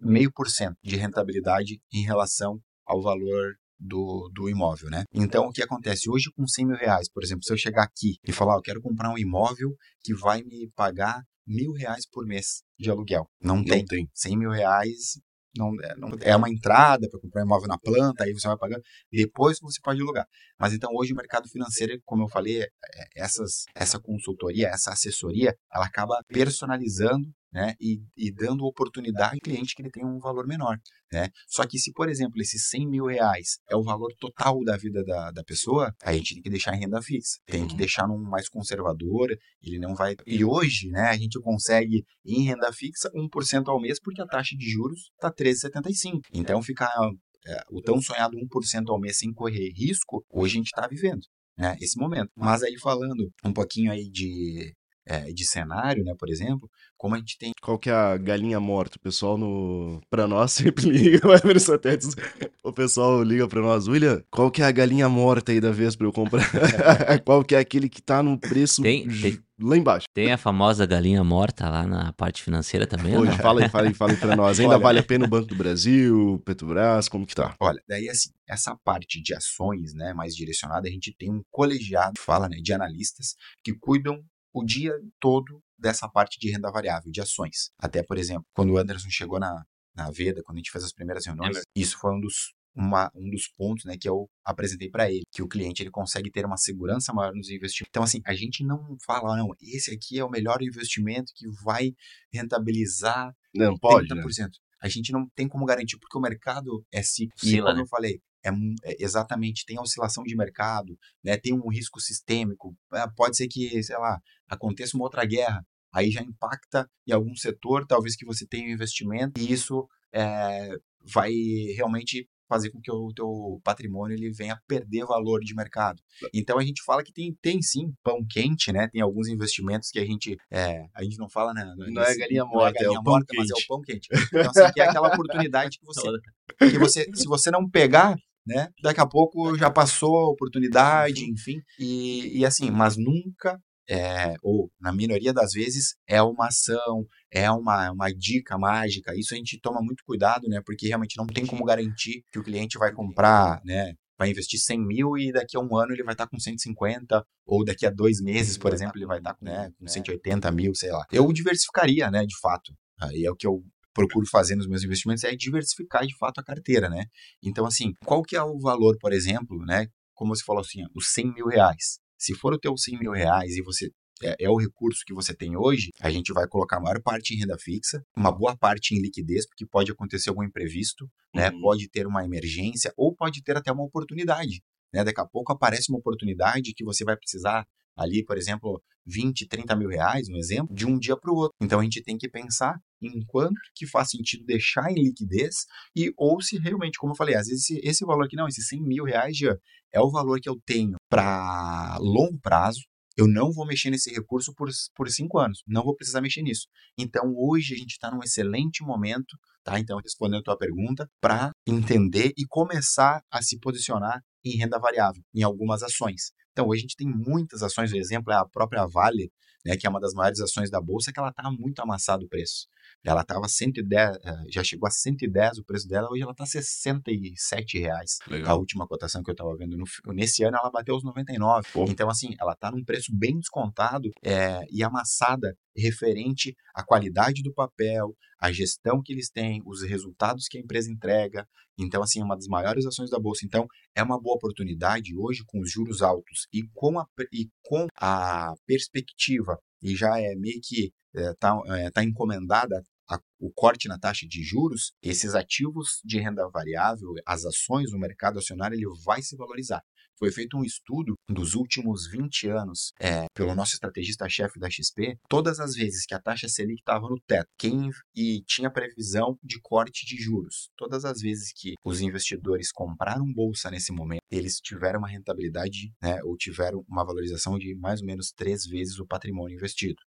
meio por cento de rentabilidade em relação ao valor do, do imóvel, né? Então, o que acontece? Hoje, com 100 mil reais, por exemplo, se eu chegar aqui e falar, eu quero comprar um imóvel que vai me pagar mil reais por mês de aluguel. Não, não tem. tem. 100 mil reais não, é, não, é uma entrada para comprar imóvel na planta, aí você vai pagando, depois você pode alugar. Mas então hoje o mercado financeiro, como eu falei, é, essas, essa consultoria, essa assessoria, ela acaba personalizando né, e, e, dando oportunidade ao cliente que ele tenha um valor menor. Né? Só que se, por exemplo, esses 100 mil reais é o valor total da vida da, da pessoa, a gente tem que deixar em renda fixa. Tem que deixar num mais conservador, ele não vai... E hoje, né, a gente consegue em renda fixa 1% ao mês porque a taxa de juros está 13,75. Então, ficar é, o tão sonhado 1% ao mês sem correr risco, hoje a gente está vivendo. Né, esse momento. Mas aí falando um pouquinho aí de é, de cenário, né, por exemplo, como a gente tem.
Qual que é a galinha morta? O pessoal no. Pra nós sempre liga, vai ver satélites. O pessoal liga pra nós, William, qual que é a galinha morta aí da vez pra eu comprar? qual que é aquele que tá no preço tem, tem, lá embaixo?
Tem a famosa galinha morta lá na parte financeira também,
Hoje, fala aí, fala aí, fala aí pra nós. Ainda Olha, vale a pena o Banco do Brasil, Petrobras, como que tá?
Olha, daí assim, essa parte de ações, né, mais direcionada, a gente tem um colegiado, fala, né, de analistas que cuidam o dia todo dessa parte de renda variável, de ações. Até, por exemplo, quando o Anderson chegou na, na Veda, quando a gente fez as primeiras reuniões, é isso foi um dos, uma, um dos pontos né, que eu apresentei para ele, que o cliente ele consegue ter uma segurança maior nos investimentos. Então, assim, a gente não fala, não, esse aqui é o melhor investimento que vai rentabilizar
não, pode, 30%. Né?
A gente não tem como garantir, porque o mercado é cíclico. E como né? eu falei, é, é, exatamente tem oscilação de mercado, né, tem um risco sistêmico. É, pode ser que, sei lá, aconteça uma outra guerra aí já impacta em algum setor, talvez que você tenha um investimento, e isso é, vai realmente fazer com que o teu patrimônio ele venha perder valor de mercado. Então a gente fala que tem, tem sim pão quente, né? Tem alguns investimentos que a gente é, a gente não fala né,
não é galinha morta, é, galinha é o pão morta, quente. mas
é o pão quente. Então assim, que é aquela oportunidade que você que você se você não pegar né? Daqui a pouco já passou a oportunidade, enfim. E, e assim, mas nunca é, ou na minoria das vezes, é uma ação, é uma, uma dica mágica. Isso a gente toma muito cuidado, né? Porque realmente não tem como garantir que o cliente vai comprar, né? Vai investir 100 mil e daqui a um ano ele vai estar com 150, ou daqui a dois meses, por exemplo, ele vai estar com, né, com 180 é. mil, sei lá. Eu diversificaria, né, de fato. Aí é o que eu procuro fazer nos meus investimentos, é diversificar de fato a carteira, né? Então, assim, qual que é o valor, por exemplo, né? Como você falou assim, os 100 mil reais. Se for o teu 100 mil reais e você é, é, o recurso que você tem hoje, a gente vai colocar a maior parte em renda fixa, uma boa parte em liquidez, porque pode acontecer algum imprevisto, né? Uhum. Pode ter uma emergência ou pode ter até uma oportunidade. Né? Daqui a pouco aparece uma oportunidade que você vai precisar ali, por exemplo, 20, 30 mil reais, um exemplo, de um dia para o outro. Então a gente tem que pensar em quanto que faz sentido deixar em liquidez e ou se realmente, como eu falei, às vezes esse, esse valor aqui não, esses 100 mil reais já é o valor que eu tenho para longo prazo, eu não vou mexer nesse recurso por, por cinco anos, não vou precisar mexer nisso. Então, hoje a gente está num excelente momento, tá? Então, respondendo a tua pergunta, para entender e começar a se posicionar em renda variável, em algumas ações. Então, hoje a gente tem muitas ações, o exemplo é a própria Vale, né, que é uma das maiores ações da bolsa, que ela está muito amassado o preço. Ela estava 110, eh, já chegou a 110 o preço dela, hoje ela está 67 reais. Legal. A última cotação que eu estava vendo no, nesse ano ela bateu os 99. Pô. Então assim, ela está num preço bem descontado é, e amassada referente à qualidade do papel, à gestão que eles têm, os resultados que a empresa entrega. Então assim, é uma das maiores ações da bolsa. Então é uma boa oportunidade hoje com os juros altos e com a, e com a perspectiva e já é meio que está é, é, tá encomendada a, o corte na taxa de juros, esses ativos de renda variável, as ações no mercado acionário, ele vai se valorizar. Foi feito um estudo dos últimos 20 anos é, pelo nosso estrategista-chefe da XP, todas as vezes que a taxa Selic estava no teto quem, e tinha previsão de corte de juros, todas as vezes que os investidores compraram bolsa nesse momento, eles tiveram uma rentabilidade né, ou tiveram uma valorização de mais ou menos três vezes o patrimônio investido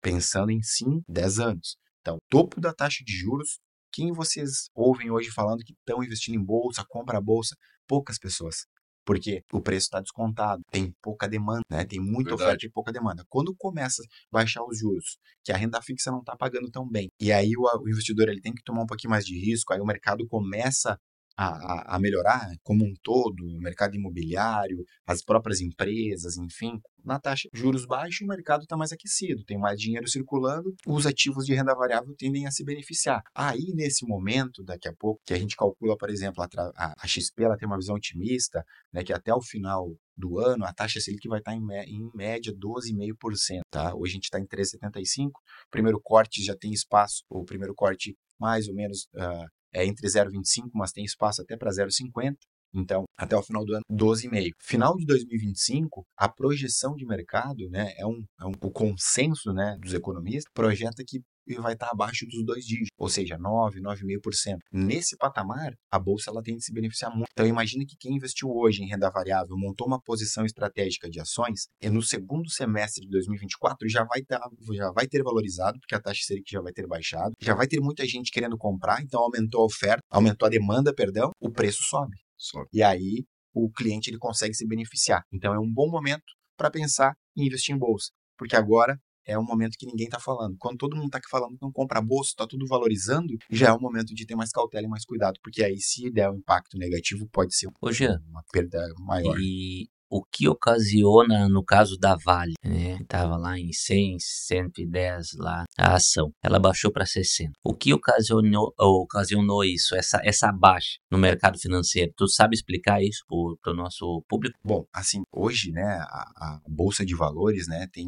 pensando em sim 10 anos. Então, topo da taxa de juros, quem vocês ouvem hoje falando que estão investindo em bolsa, compra a bolsa? Poucas pessoas. Porque o preço está descontado, tem pouca demanda, né? tem muita Verdade. oferta e pouca demanda. Quando começa a baixar os juros, que a renda fixa não está pagando tão bem, e aí o, o investidor ele tem que tomar um pouquinho mais de risco, aí o mercado começa a, a, melhorar como um todo, o mercado imobiliário, as próprias empresas, enfim. Na taxa de juros baixos, o mercado está mais aquecido, tem mais dinheiro circulando, os ativos de renda variável tendem a se beneficiar. Aí, nesse momento, daqui a pouco, que a gente calcula, por exemplo, a, a, XP ela tem uma visão otimista, né, que até o final do ano, a taxa Selic vai estar tá em, em média 12,5%. Tá? Hoje a gente está em 3,75%. O primeiro corte já tem espaço, o primeiro corte mais ou menos uh, é entre 0,25, mas tem espaço até para 0,50. Então, até o final do ano, 12,5. Final de 2025, a projeção de mercado, né, é um, é um o consenso, né, dos economistas, projeta que vai estar abaixo dos dois dígitos, ou seja, 9, 9,5%. Nesse patamar, a bolsa ela tem de se beneficiar muito. Então, imagine que quem investiu hoje em renda variável, montou uma posição estratégica de ações, e no segundo semestre de 2024 já vai, ter, já vai ter valorizado, porque a taxa Selic já vai ter baixado, já vai ter muita gente querendo comprar, então aumentou a oferta, aumentou a demanda, perdão, o preço sobe. sobe. E aí o cliente ele consegue se beneficiar. Então é um bom momento para pensar em investir em bolsa, porque agora é um momento que ninguém está falando. Quando todo mundo está falando que não compra bolsa, está tudo valorizando, já é o momento de ter mais cautela e mais cuidado, porque aí se der um impacto negativo, pode ser
Ô, Jean,
uma perda maior.
E o que ocasiona, no caso da Vale, né? Estava lá em 100, 110 lá a ação. Ela baixou para 60. O que ocasionou, ocasionou isso, essa, essa baixa no mercado financeiro? Tu sabe explicar isso para o nosso público?
Bom, assim, hoje, né, a, a, Bolsa de Valores, né, tem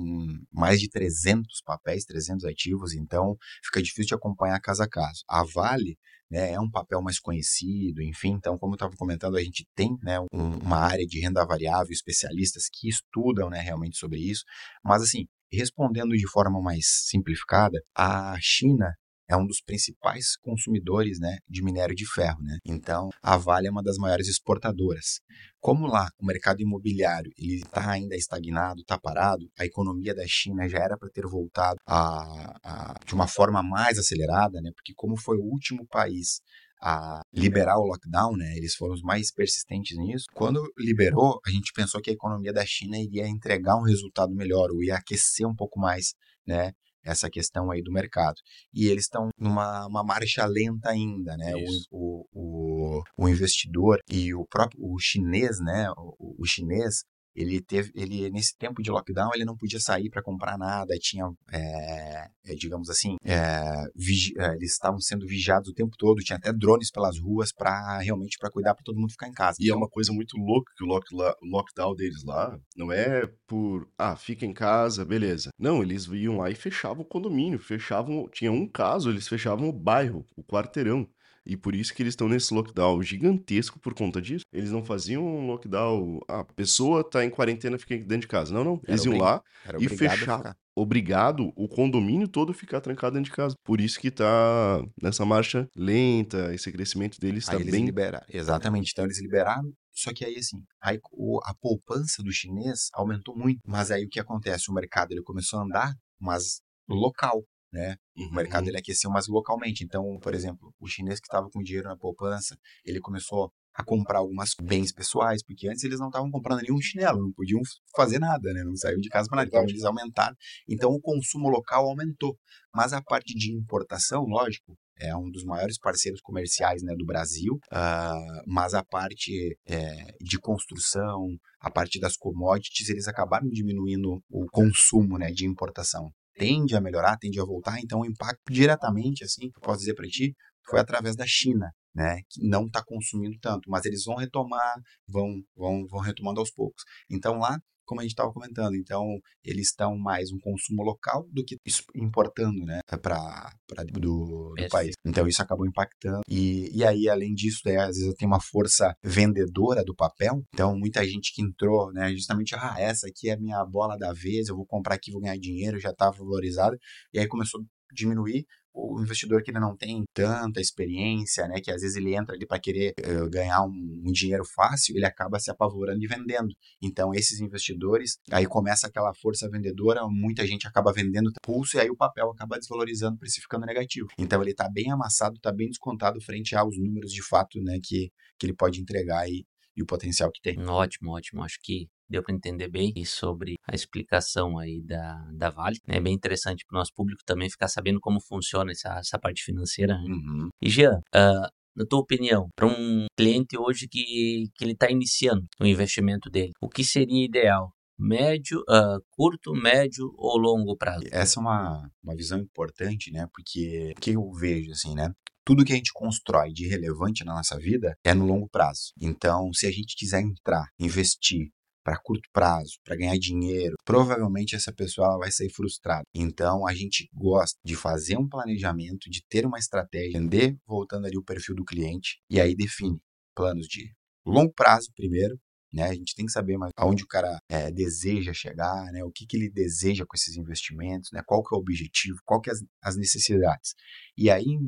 mais de 300 papéis, 300 ativos, então fica difícil de acompanhar caso a caso. A Vale né, é um papel mais conhecido, enfim. Então, como eu estava comentando, a gente tem né, um, uma área de renda variável, especialistas que estudam né, realmente sobre isso. Mas, assim, Respondendo de forma mais simplificada, a China é um dos principais consumidores né, de minério de ferro. Né? Então, a Vale é uma das maiores exportadoras. Como lá o mercado imobiliário ele está ainda estagnado, está parado, a economia da China já era para ter voltado a, a, de uma forma mais acelerada, né? porque como foi o último país a liberar o lockdown, né? Eles foram os mais persistentes nisso. Quando liberou, a gente pensou que a economia da China iria entregar um resultado melhor, ou ia aquecer um pouco mais, né? Essa questão aí do mercado. E eles estão numa uma marcha lenta ainda, né? O, o, o, investidor e o próprio o chinês, né? O, o chinês ele teve, ele nesse tempo de lockdown ele não podia sair para comprar nada, tinha, é, é, digamos assim, é, vigi, eles estavam sendo vigiados o tempo todo, tinha até drones pelas ruas para realmente para cuidar para todo mundo ficar em casa.
E é então, é uma coisa muito louca que o lock, lockdown deles lá não é por ah fica em casa, beleza. Não, eles iam lá e fechavam o condomínio, fechavam, tinha um caso eles fechavam o bairro, o quarteirão. E por isso que eles estão nesse lockdown gigantesco por conta disso. Eles não faziam um lockdown. Ah, a pessoa tá em quarentena, fica dentro de casa. Não, não. Eles iam lá e fechavam. Obrigado o condomínio todo ficar trancado dentro de casa. Por isso que tá nessa marcha lenta, esse crescimento deles está bem.
Liberaram. Exatamente. Então eles liberaram só que aí, assim, aí, a poupança do chinês aumentou muito. Mas aí o que acontece? O mercado ele começou a andar, mas local né? Uhum. O mercado ele aqueceu mais localmente. Então, por exemplo, o chinês que estava com dinheiro na poupança, ele começou a comprar algumas bens pessoais, porque antes eles não estavam comprando nenhum chinelo, não podiam fazer nada, né? Não saíam de casa para nada. Então eles aumentaram. Então o consumo local aumentou. Mas a parte de importação, lógico, é um dos maiores parceiros comerciais né, do Brasil, uh, mas a parte é, de construção, a parte das commodities, eles acabaram diminuindo o consumo né, de importação tende a melhorar, tende a voltar, então o impacto diretamente, assim, eu posso dizer para ti, foi através da China, né, que não está consumindo tanto, mas eles vão retomar, vão, vão, vão retomando aos poucos. Então lá como a gente estava comentando. Então, eles estão mais um consumo local do que importando, né, para do, do país. Então, isso acabou impactando. E, e aí, além disso, né, às vezes tem uma força vendedora do papel. Então, muita gente que entrou, né, justamente, ah, essa aqui é a minha bola da vez, eu vou comprar aqui, vou ganhar dinheiro, já estava valorizado. E aí começou a diminuir o investidor que não tem tanta experiência, né, que às vezes ele entra ali para querer uh, ganhar um, um, dinheiro fácil, ele acaba se apavorando e vendendo. Então, esses investidores, aí começa aquela força vendedora, muita gente acaba vendendo pulso e aí o papel acaba desvalorizando, precificando negativo. Então, ele está bem amassado, está bem descontado frente aos números de fato né, que, que ele pode entregar e, e o potencial que tem.
Ótimo, ótimo. Acho que deu para entender bem e sobre a explicação aí da, da Vale. É bem interessante para o nosso público também ficar sabendo como funciona essa, essa parte financeira. Né?
Uhum.
E Jean, uh, na tua opinião, para um cliente hoje que, que ele está iniciando o investimento dele, o que seria ideal? Médio, uh, curto, médio ou longo prazo?
Essa é uma, uma visão importante, né? Porque o que eu vejo, assim, né? tudo que a gente constrói de relevante na nossa vida é no longo prazo. Então, se a gente quiser entrar, investir para curto prazo, para ganhar dinheiro, provavelmente essa pessoa vai sair frustrada. Então a gente gosta de fazer um planejamento, de ter uma estratégia, entender, voltando ali o perfil do cliente e aí define planos de longo prazo primeiro, né? A gente tem que saber mais aonde o cara é, deseja chegar, né? O que, que ele deseja com esses investimentos, né? Qual que é o objetivo, qual que é as, as necessidades. E aí,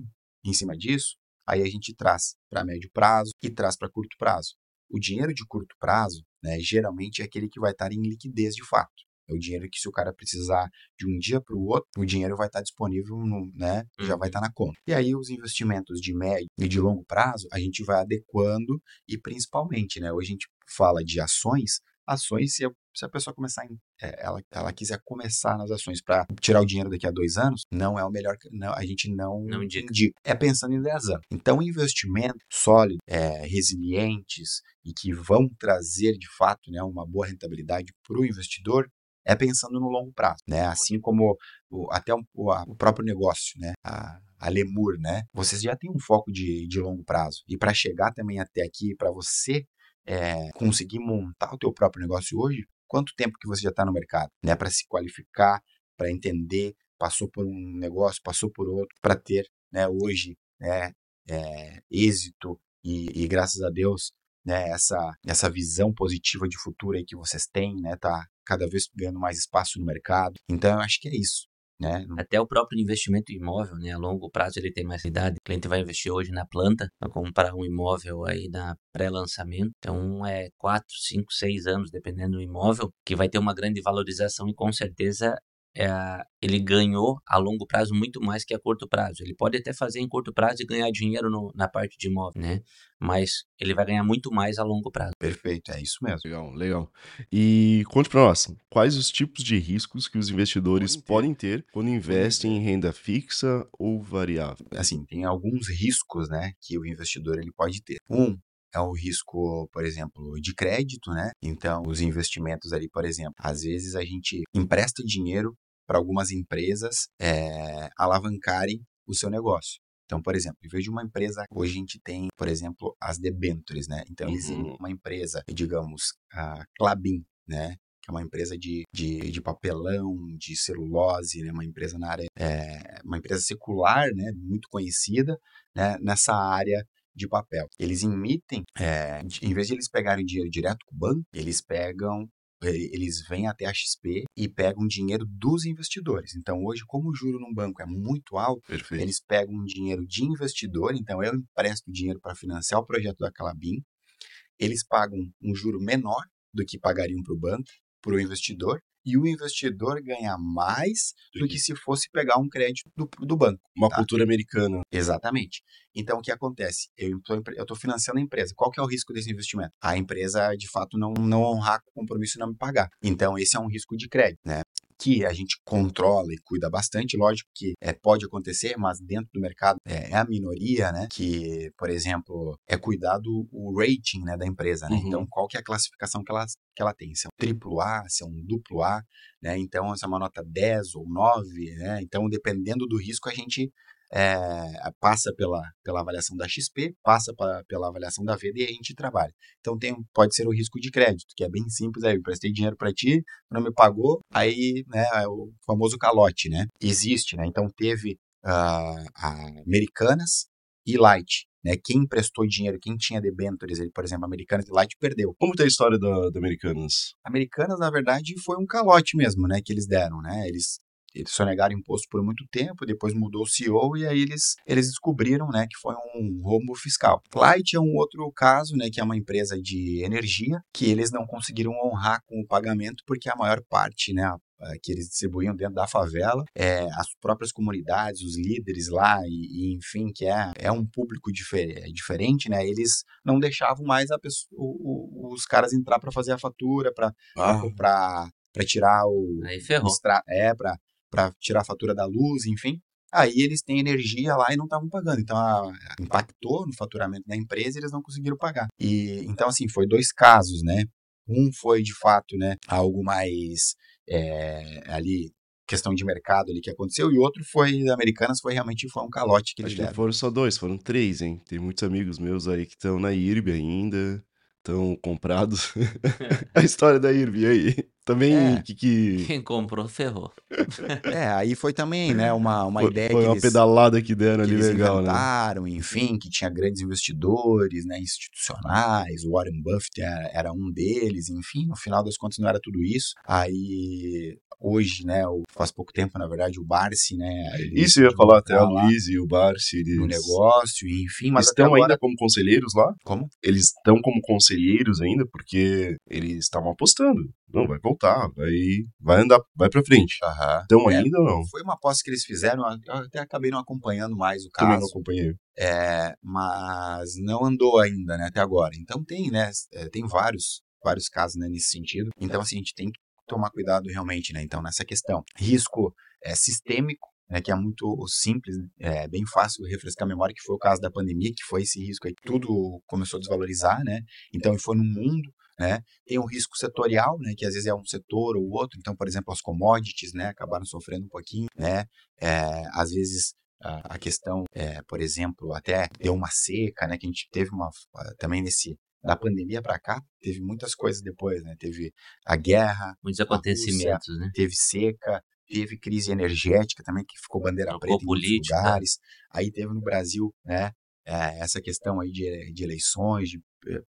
em cima disso, aí a gente traz para médio prazo e traz para curto prazo. O dinheiro de curto prazo, né, geralmente é aquele que vai estar em liquidez de fato. É o dinheiro que se o cara precisar de um dia para o outro, o dinheiro vai estar disponível, no, né? Já vai estar uhum. na conta. E aí os investimentos de médio e de longo prazo, a gente vai adequando e principalmente, né? Hoje a gente fala de ações, ações, se a, a pessoa começar, em, é, ela, ela quiser começar nas ações para tirar o dinheiro daqui a dois anos, não é o melhor, não, a gente não,
não indica.
indica. É pensando em 10 anos. Então, investimentos sólidos, é, resilientes e que vão trazer, de fato, né, uma boa rentabilidade para o investidor, é pensando no longo prazo, né? Assim como o, até o, o, próprio negócio, né? A, a Lemur, né? Vocês já têm um foco de, de longo prazo. E para chegar também até aqui, para você é, conseguir montar o teu próprio negócio hoje, quanto tempo que você já está no mercado, né? Para se qualificar, para entender, passou por um negócio, passou por outro, para ter, né? Hoje, né? É, êxito e, e, graças a Deus, né? Essa essa visão positiva de futuro aí que vocês têm, né? Tá cada vez ganhando mais espaço no mercado. Então, eu acho que é isso. Né?
Até o próprio investimento imóvel, né? A longo prazo ele tem mais idade. O cliente vai investir hoje na planta, para comprar um imóvel aí na pré-lançamento. Então é 4, 5, 6 anos, dependendo do imóvel, que vai ter uma grande valorização e com certeza é, ele ganhou a longo prazo muito mais que a curto prazo. Ele pode até fazer em curto prazo e ganhar dinheiro no, na parte de imóvel, né? Mas ele vai ganhar muito mais a longo prazo.
Perfeito, é isso mesmo.
Legal, legal. E conte para nós, quais os tipos de riscos que os investidores podem ter, podem ter quando investem em renda fixa ou variável?
Assim, tem alguns riscos, né, que o investidor ele pode ter. Um é o risco, por exemplo, de crédito, né? Então, os investimentos ali, por exemplo, às vezes a gente empresta dinheiro para algumas empresas é, alavancarem o seu negócio. Então, por exemplo, em vez de uma empresa, hoje a gente tem, por exemplo, as debentures, né? Então, uhum. uma empresa, digamos, a Clabin, né? Que é uma empresa de, de, de, papelão, de celulose, né? Uma empresa na área, é, uma empresa secular, né? Muito conhecida, né? Nessa área de papel. Eles emitem, é, em vez de eles pegarem dinheiro direto com o banco, eles pegam eles vêm até a XP e pegam dinheiro dos investidores. Então, hoje, como o juro num banco é muito alto, Perfeito. eles pegam dinheiro de investidor. Então, eu empresto dinheiro para financiar o projeto da Calabim. Eles pagam um juro menor do que pagariam para o banco, para o investidor, e o investidor ganha mais do que se fosse pegar um crédito do, do banco.
Uma tá? cultura americana.
Exatamente. Então, o que acontece? Eu estou financiando a empresa. Qual que é o risco desse investimento? A empresa, de fato, não, não honrar o compromisso e não me pagar. Então, esse é um risco de crédito, né? Que a gente controla e cuida bastante. Lógico que é, pode acontecer, mas dentro do mercado é, é, a minoria, né? Que, por exemplo, é cuidado o rating né, da empresa, né? Uhum. Então, qual que é a classificação que ela, que ela tem? Se é um triplo A, se é um duplo A, né? Então, se é uma nota 10 ou 9, né? Então, dependendo do risco, a gente é, passa pela, pela avaliação da XP, passa pra, pela avaliação da VD e a gente trabalha. Então tem, pode ser o risco de crédito, que é bem simples, aí eu prestei dinheiro para ti, não me pagou, aí né, é o famoso calote, né? Existe, né? Então teve uh, Americanas e Light, né? Quem emprestou dinheiro, quem tinha debentures, ele, por exemplo, Americanas e Light perdeu.
Como tem a história da, da Americanas?
Americanas, na verdade, foi um calote mesmo, né? Que eles deram, né? Eles eles sonegaram imposto por muito tempo, depois mudou o CEO e aí eles, eles descobriram né, que foi um rombo fiscal. Light é um outro caso, né, que é uma empresa de energia, que eles não conseguiram honrar com o pagamento porque a maior parte, né, que eles distribuíam dentro da favela, é, as próprias comunidades, os líderes lá, e, e enfim, que é, é um público difer diferente, né? Eles não deixavam mais a pessoa, o, o, os caras entrar para fazer a fatura, para ah. tirar o.
Aí ferrou.
é, para para tirar a fatura da luz, enfim. Aí eles têm energia lá e não estavam pagando. Então a, impactou no faturamento da empresa e eles não conseguiram pagar. E então assim foi dois casos, né? Um foi de fato, né, algo mais é, ali questão de mercado ali que aconteceu e outro foi Americanas foi realmente foi um calote que eles
Acho
deram.
que foram só dois, foram três, hein? Tem muitos amigos meus aí que estão na IRB ainda, estão comprados. a história da IRB aí. Também é. que, que...
Quem comprou ferrou.
é, aí foi também, né, uma, uma
foi,
ideia
foi
que
uma
eles,
pedalada que deram
que
ali legal,
inventaram, né? enfim, que tinha grandes investidores, né, institucionais, Warren Buffett era, era, um deles, enfim, no final das contas não era tudo isso. Aí hoje, né, faz pouco tempo, na verdade, o Barsi, né,
isso eu ia falar até a Luiz e o Barsi eles...
no negócio, enfim, mas
estão
agora...
ainda como conselheiros lá?
Como?
Eles estão como conselheiros ainda porque eles estavam apostando. Não, vai voltar, vai, vai andar, vai pra frente.
Uhum.
Então é, ainda não?
Foi uma aposta que eles fizeram, eu até acabei não acompanhando mais o caso.
Também não acompanhei.
É, mas não andou ainda, né, até agora. Então tem, né, é, tem vários, vários casos, né, nesse sentido. Então, assim, a gente tem que tomar cuidado realmente, né, então, nessa questão. Risco é, sistêmico, né, que é muito simples, é bem fácil refrescar a memória, que foi o caso da pandemia, que foi esse risco aí, tudo começou a desvalorizar, né, então foi no mundo, né? Tem o risco setorial, né, que às vezes é um setor ou outro. Então, por exemplo, as commodities, né, acabaram sofrendo um pouquinho, né? É, às vezes a, a questão, é, por exemplo, até deu uma seca, né, que a gente teve uma também nesse da pandemia para cá, teve muitas coisas depois, né? Teve a guerra,
muitos acontecimentos,
Rússia,
né?
Teve seca, teve crise energética também que ficou bandeira Trocou preta em muitos lugares. Aí teve no Brasil, né, é, essa questão aí de, de eleições, de,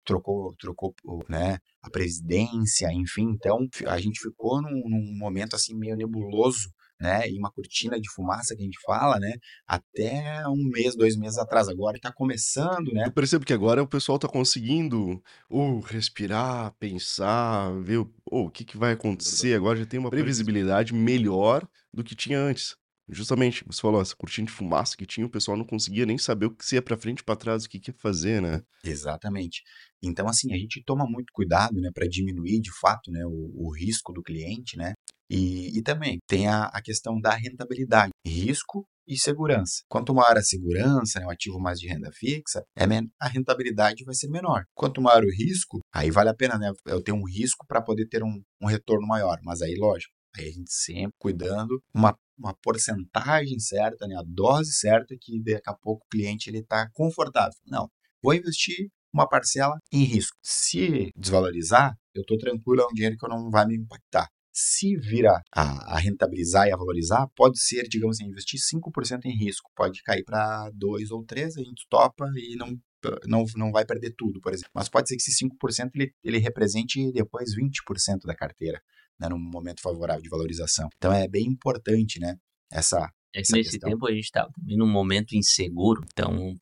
trocou, trocou né, a presidência, enfim. Então, a gente ficou num, num momento assim meio nebuloso né, e uma cortina de fumaça que a gente fala, né, até um mês, dois meses atrás. Agora está começando, né?
Eu percebo que agora o pessoal está conseguindo uh, respirar, pensar, ver oh, o que, que vai acontecer. Agora já tem uma previsibilidade melhor do que tinha antes. Justamente, você falou, essa cortina de fumaça que tinha, o pessoal não conseguia nem saber o que se ia para frente para trás, o que, que ia fazer, né?
Exatamente. Então, assim, a gente toma muito cuidado, né, para diminuir, de fato, né, o, o risco do cliente, né, e, e também tem a, a, questão da rentabilidade, risco e segurança. Quanto maior a segurança, né, um ativo mais de renda fixa, é a rentabilidade vai ser menor. Quanto maior o risco, aí vale a pena né, eu ter um risco para poder ter um, um retorno maior. Mas aí, lógico, aí a gente sempre cuidando uma, uma porcentagem certa, né, a dose certa que daqui a pouco o cliente está confortável. Não, vou investir uma parcela em risco. Se desvalorizar, eu estou tranquilo, é um dinheiro que não vai me impactar se virar a, a, rentabilizar e a valorizar, pode ser, digamos assim, investir 5% em risco, pode cair para 2 ou 3, a gente topa e não, não, não vai perder tudo, por exemplo. Mas pode ser que esse 5% ele, ele represente depois 20% da carteira, né, num momento favorável de valorização. Então é bem importante, né, essa
é que nesse questão. tempo a gente estava também num momento inseguro, então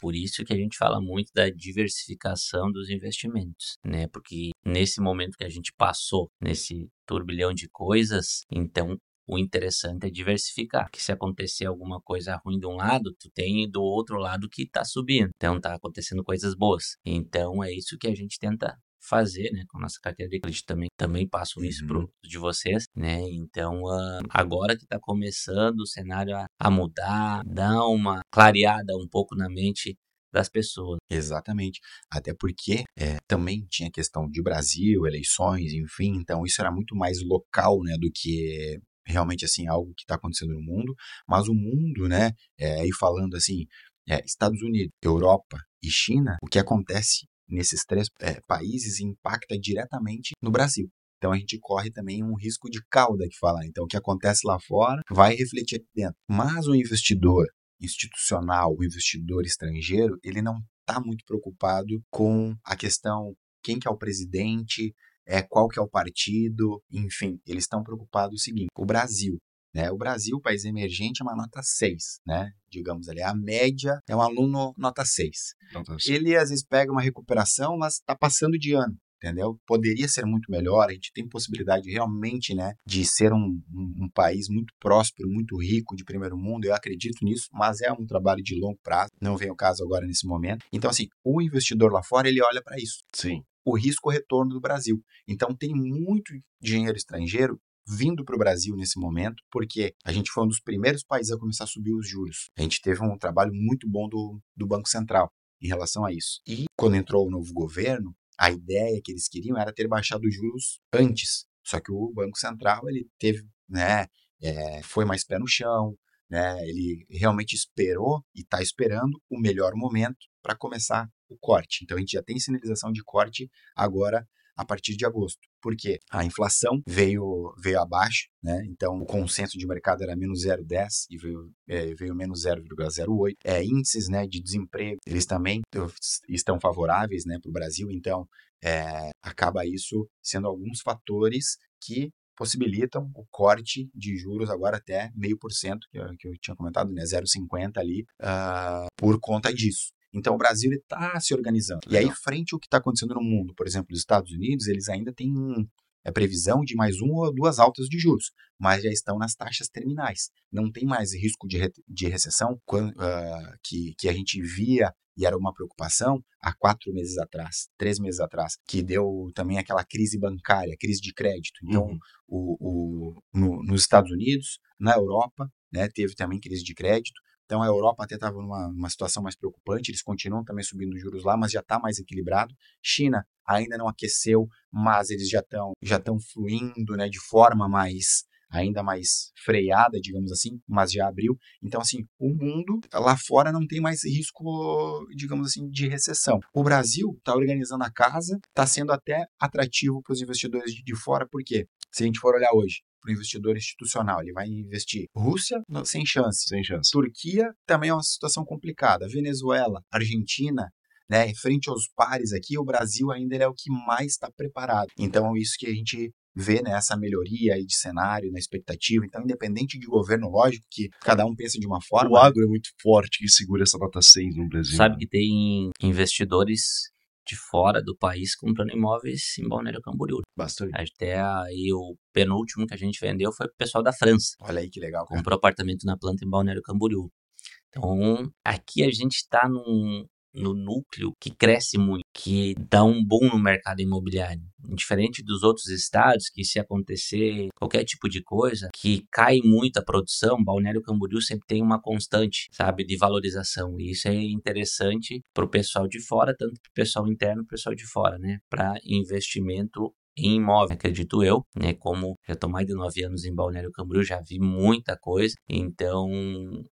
por isso que a gente fala muito da diversificação dos investimentos, né? Porque nesse momento que a gente passou, nesse turbilhão de coisas, então o interessante é diversificar, que se acontecer alguma coisa ruim de um lado, tu tem do outro lado que está subindo. Então tá acontecendo coisas boas. Então é isso que a gente tenta fazer, né, com a nossa carteira de crédito também, também passo isso uhum. pro de vocês, né, então uh, agora que está começando o cenário a, a mudar, dar uma clareada um pouco na mente das pessoas.
Exatamente. Até porque é, também tinha questão de Brasil, eleições, enfim, então isso era muito mais local, né, do que realmente assim algo que está acontecendo no mundo. Mas o mundo, né, é, aí falando assim, é, Estados Unidos, Europa e China, o que acontece nesses três é, países impacta diretamente no Brasil. Então a gente corre também um risco de cauda que fala. Então o que acontece lá fora vai refletir aqui dentro. Mas o investidor institucional, o investidor estrangeiro, ele não está muito preocupado com a questão quem que é o presidente, é qual que é o partido, enfim, eles estão preocupados o seguinte: o Brasil né? O Brasil, país emergente, é uma nota 6, né? digamos ali. A média é um aluno nota 6. Ele às vezes pega uma recuperação, mas está passando de ano. Entendeu? Poderia ser muito melhor. A gente tem possibilidade realmente, né, de ser um, um, um país muito próspero, muito rico, de primeiro mundo. Eu acredito nisso, mas é um trabalho de longo prazo. Não vem o caso agora nesse momento. Então, assim, o investidor lá fora ele olha para isso.
Sim
o risco retorno do Brasil. Então tem muito dinheiro estrangeiro vindo para o Brasil nesse momento, porque a gente foi um dos primeiros países a começar a subir os juros. A gente teve um trabalho muito bom do, do Banco Central em relação a isso. E quando entrou o novo governo, a ideia que eles queriam era ter baixado os juros antes. Só que o Banco Central ele teve, né, é, foi mais pé no chão, né, ele realmente esperou e está esperando o melhor momento para começar o corte. Então a gente já tem sinalização de corte agora a partir de agosto. Porque a inflação veio, veio abaixo, né? então o consenso de mercado era menos 0,10 e veio, é, veio menos 0,08. É, índices né, de desemprego, eles também estão favoráveis né, para o Brasil, então é, acaba isso sendo alguns fatores que possibilitam o corte de juros agora até meio por cento, que eu tinha comentado, né, 0,50 ali, uh, por conta disso. Então o Brasil está se organizando. Legal. E aí, frente ao que está acontecendo no mundo, por exemplo, os Estados Unidos, eles ainda têm é, previsão de mais uma ou duas altas de juros, mas já estão nas taxas terminais. Não tem mais risco de, re, de recessão quando, uh, que, que a gente via e era uma preocupação há quatro meses atrás, três meses atrás, que deu também aquela crise bancária, crise de crédito. Então, uhum. o, o, no, nos Estados Unidos, na Europa, né, teve também crise de crédito. Então a Europa até estava numa, numa situação mais preocupante, eles continuam também subindo os juros lá, mas já está mais equilibrado. China ainda não aqueceu, mas eles já estão já estão fluindo, né, de forma mais ainda mais freada, digamos assim, mas já abriu. Então, assim, o mundo lá fora não tem mais risco, digamos assim, de recessão. O Brasil está organizando a casa, está sendo até atrativo para os investidores de fora, por quê? Se a gente for olhar hoje, para o investidor institucional. Ele vai investir. Rússia, sem chance.
Sem chance.
Turquia também é uma situação complicada. Venezuela, Argentina, né? Frente aos pares aqui, o Brasil ainda é o que mais está preparado. Então, é isso que a gente vê né, essa melhoria aí de cenário, na expectativa. Então, independente de governo, lógico que cada um pensa de uma forma.
O agro é muito forte que segura essa nota 6 no Brasil.
Sabe que tem investidores de fora do país comprando imóveis em Balneário Camboriú.
Bastante.
Até aí o penúltimo que a gente vendeu foi pro pessoal da França.
Olha aí que legal. Cara.
Comprou apartamento na planta em Balneário Camboriú. Então, aqui a gente está num, no núcleo que cresce muito, que dá um boom no mercado imobiliário. Diferente dos outros estados, que se acontecer qualquer tipo de coisa, que cai muito a produção, Balneário Camboriú sempre tem uma constante, sabe, de valorização. E isso é interessante para o pessoal de fora, tanto para o pessoal interno, para o pessoal de fora, né? Para investimento em imóvel, acredito eu, né? Como já estou mais de nove anos em Balneário Camboriú, já vi muita coisa, então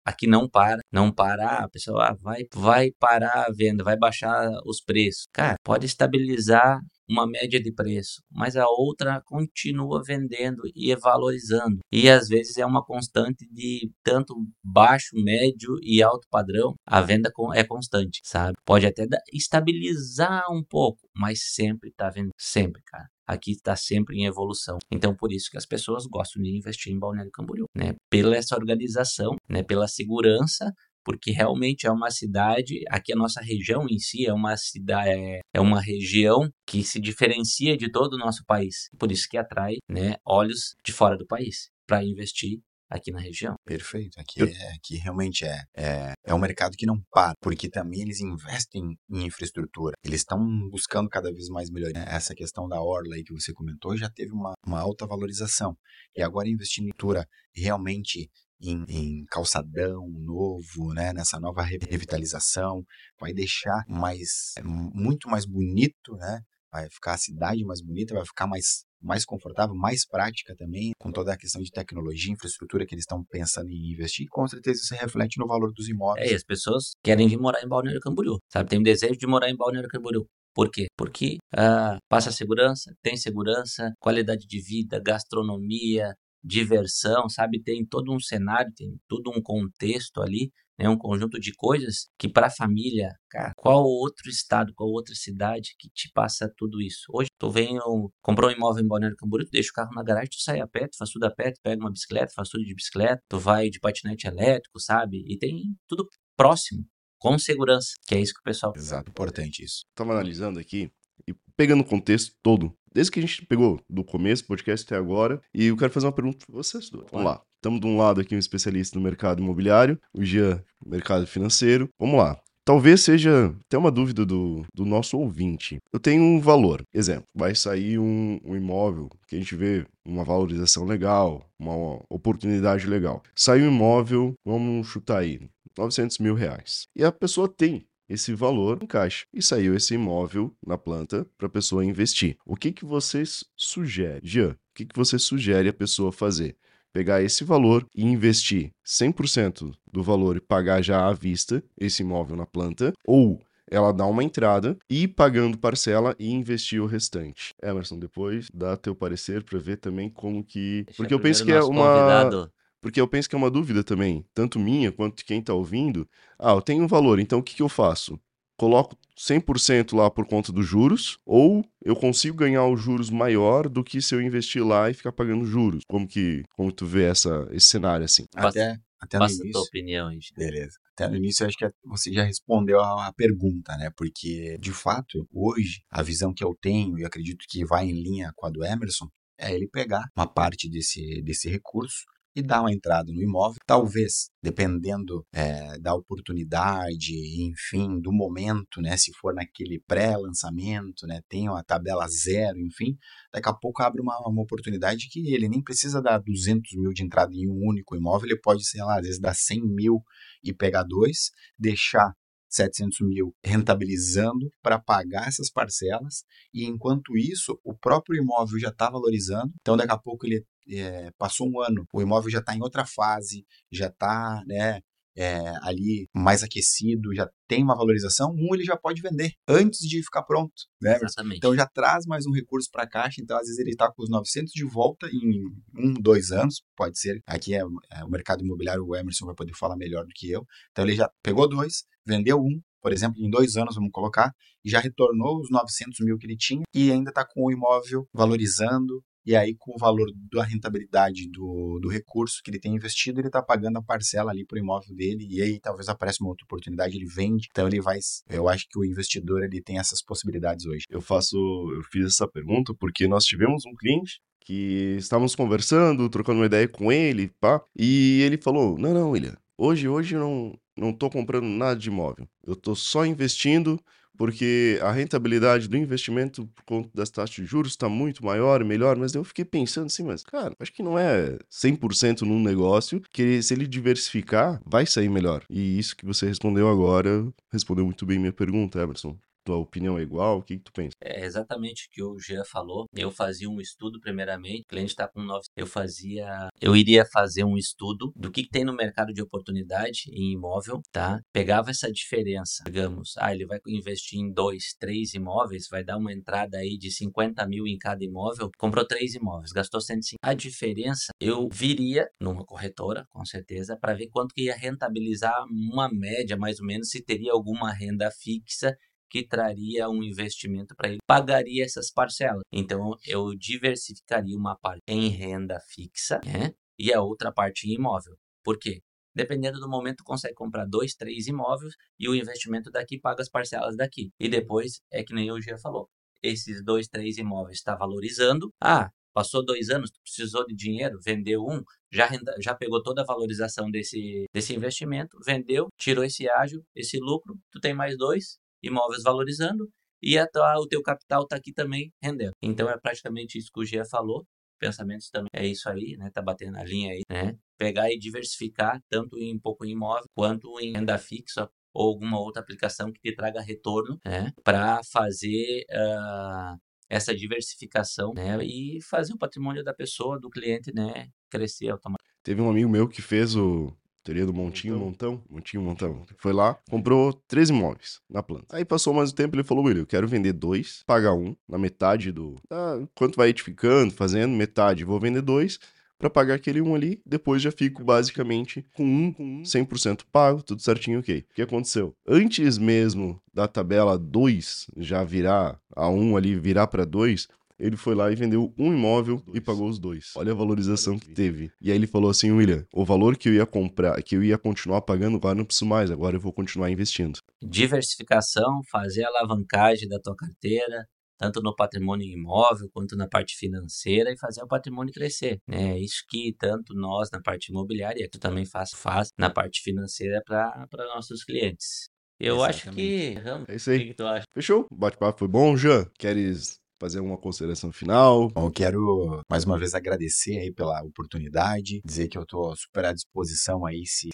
aqui não para, não para, a pessoa ah, vai, vai parar a venda, vai baixar os preços. Cara, pode estabilizar uma média de preço, mas a outra continua vendendo e valorizando. E às vezes é uma constante de tanto baixo, médio e alto padrão, a venda é constante, sabe? Pode até estabilizar um pouco, mas sempre tá vendendo, sempre, cara aqui está sempre em evolução. Então, por isso que as pessoas gostam de investir em Balneário Camboriú, né? Pela essa organização, né? Pela segurança, porque realmente é uma cidade, aqui a nossa região em si é uma cidade, é, é uma região que se diferencia de todo o nosso país. Por isso que atrai, né, olhos de fora do país para investir aqui na região.
Perfeito. Aqui, é, aqui realmente é, é, é um mercado que não para, porque também eles investem em infraestrutura. Eles estão buscando cada vez mais melhoria. Essa questão da orla aí que você comentou já teve uma, uma alta valorização. E agora investir em infraestrutura realmente em, em, calçadão novo, né, nessa nova revitalização, vai deixar mais muito mais bonito, né? Vai ficar a cidade mais bonita, vai ficar mais mais confortável, mais prática também, com toda a questão de tecnologia, infraestrutura que eles estão pensando em investir, com certeza isso reflete no valor dos imóveis.
É, e as pessoas querem vir morar em Balneário Camboriú, sabe? Tem um desejo de morar em Balneário Camboriú. Por quê? Porque ah, passa segurança, tem segurança, qualidade de vida, gastronomia, diversão, sabe? Tem todo um cenário, tem todo um contexto ali, né? Um conjunto de coisas que para a família, cara, qual outro estado, qual outra cidade que te passa tudo isso? Hoje tu vem, comprou um imóvel em Balneário Camboriú, tu deixa o carro na garagem, tu sai a pé, tu faz tudo a pé, tu pega uma bicicleta, faz tudo de bicicleta, tu vai de patinete elétrico, sabe? E tem tudo próximo, com segurança, que é isso que o pessoal...
Exato, importante isso.
Tava analisando aqui, e pegando o contexto todo, desde que a gente pegou do começo do podcast até agora, e eu quero fazer uma pergunta para vocês dois. Vamos lá. Estamos de um lado aqui um especialista no mercado imobiliário, o Jean, mercado financeiro. Vamos lá. Talvez seja até uma dúvida do, do nosso ouvinte. Eu tenho um valor. Exemplo, vai sair um, um imóvel que a gente vê uma valorização legal, uma oportunidade legal. Sai um imóvel, vamos chutar aí, 900 mil reais. E a pessoa tem esse valor em caixa e saiu esse imóvel na planta para a pessoa investir. O que, que vocês sugerem? Jean, o que, que você sugere a pessoa fazer? Pegar esse valor e investir 100% do valor e pagar já à vista esse imóvel na planta ou ela dá uma entrada e pagando parcela e investir o restante. Emerson, depois dá teu parecer para ver também como que,
Deixa
porque eu penso que é uma convidado. Porque eu penso que é uma dúvida também, tanto minha quanto de quem está ouvindo. Ah, eu tenho um valor, então o que, que eu faço? Coloco 100% lá por conta dos juros, ou eu consigo ganhar os juros maior do que se eu investir lá e ficar pagando juros? Como que como tu vê essa, esse cenário assim?
Até, até
Passa a
início.
tua opinião, gente.
Beleza. Até no início, eu acho que você já respondeu a, a pergunta, né? Porque, de fato, hoje, a visão que eu tenho, e acredito que vai em linha com a do Emerson, é ele pegar uma parte desse, desse recurso e dar uma entrada no imóvel. Talvez, dependendo é, da oportunidade, enfim, do momento, né? Se for naquele pré-lançamento, né? Tem uma tabela zero, enfim, daqui a pouco abre uma, uma oportunidade que ele nem precisa dar 200 mil de entrada em um único imóvel, ele pode, sei lá, às vezes dar 100 mil e pegar dois, deixar 700 mil rentabilizando para pagar essas parcelas e enquanto isso o próprio imóvel já está valorizando. Então daqui a pouco ele é, passou um ano o imóvel já está em outra fase já está né é, ali mais aquecido, já tem uma valorização, um ele já pode vender antes de ficar pronto, né?
Exatamente.
Então já traz mais um recurso para a caixa, então às vezes ele está com os 900 de volta em um, dois anos, pode ser. Aqui é, é o mercado imobiliário, o Emerson vai poder falar melhor do que eu. Então ele já pegou dois, vendeu um, por exemplo, em dois anos, vamos colocar, e já retornou os 900 mil que ele tinha e ainda está com o imóvel valorizando, e aí com o valor da rentabilidade do, do recurso que ele tem investido, ele está pagando a parcela ali para o imóvel dele, e aí talvez apareça uma outra oportunidade, ele vende, então ele vai, eu acho que o investidor ele tem essas possibilidades hoje.
Eu faço, eu fiz essa pergunta porque nós tivemos um cliente que estávamos conversando, trocando uma ideia com ele, pá, e ele falou, não, não, William, hoje, hoje eu não, não tô comprando nada de imóvel, eu tô só investindo porque a rentabilidade do investimento por conta das taxas de juros está muito maior melhor, mas eu fiquei pensando assim, mas cara, acho que não é 100% num negócio que se ele diversificar, vai sair melhor. E isso que você respondeu agora, respondeu muito bem minha pergunta, Emerson tua opinião é igual? O que, que tu pensa?
É exatamente o que o Jean falou. Eu fazia um estudo primeiramente, o cliente está com 9. Eu fazia. Eu iria fazer um estudo do que, que tem no mercado de oportunidade em imóvel, tá? Pegava essa diferença, digamos, ah, ele vai investir em dois, três imóveis, vai dar uma entrada aí de 50 mil em cada imóvel, comprou três imóveis, gastou 150. A diferença, eu viria numa corretora, com certeza, para ver quanto que ia rentabilizar uma média, mais ou menos, se teria alguma renda fixa que traria um investimento para ele, pagaria essas parcelas. Então eu diversificaria uma parte em renda fixa né? e a outra parte em imóvel. Por quê? Dependendo do momento, consegue comprar dois, três imóveis e o investimento daqui paga as parcelas daqui. E depois, é que nem o Gia falou, esses dois, três imóveis está valorizando. Ah, passou dois anos, precisou de dinheiro, vendeu um, já, renda, já pegou toda a valorização desse, desse investimento, vendeu, tirou esse ágio, esse lucro, tu tem mais dois, imóveis valorizando e a, o teu capital está aqui também rendendo. Então é praticamente isso que o Gia falou. Pensamentos também é isso aí, né? Tá batendo a linha aí, né? Pegar e diversificar tanto em pouco imóvel quanto em renda fixa ou alguma outra aplicação que te traga retorno, né? Para fazer uh, essa diversificação, né? E fazer o patrimônio da pessoa, do cliente, né? Crescer automaticamente.
Teve um amigo meu que fez o teoria do Montinho, Montão, Montinho, Montão. Foi lá, comprou três imóveis na planta. Aí passou mais um tempo, ele falou, William, eu quero vender dois, pagar um, na metade do... Ah, quanto vai edificando, fazendo, metade, vou vender dois, para pagar aquele um ali, depois já fico basicamente com um, com 100% pago, tudo certinho, ok. O que aconteceu? Antes mesmo da tabela 2 já virar, a 1 um ali virar para 2, ele foi lá e vendeu um imóvel dois. e pagou os dois. Olha a valorização que teve. E aí ele falou assim, William, o valor que eu ia comprar, que eu ia continuar pagando, agora não preciso mais, agora eu vou continuar investindo.
Diversificação, fazer a alavancagem da tua carteira, tanto no patrimônio imóvel quanto na parte financeira e fazer o patrimônio crescer. É isso que tanto nós na parte imobiliária, que tu também faz, faz na parte financeira para nossos clientes. Eu Exatamente. acho que.
É isso aí. O que tu acha? Fechou? O bate-papo foi bom, Jean? Queres fazer uma consideração final.
Bom, quero mais uma vez agradecer aí pela oportunidade, dizer que eu estou super à disposição aí se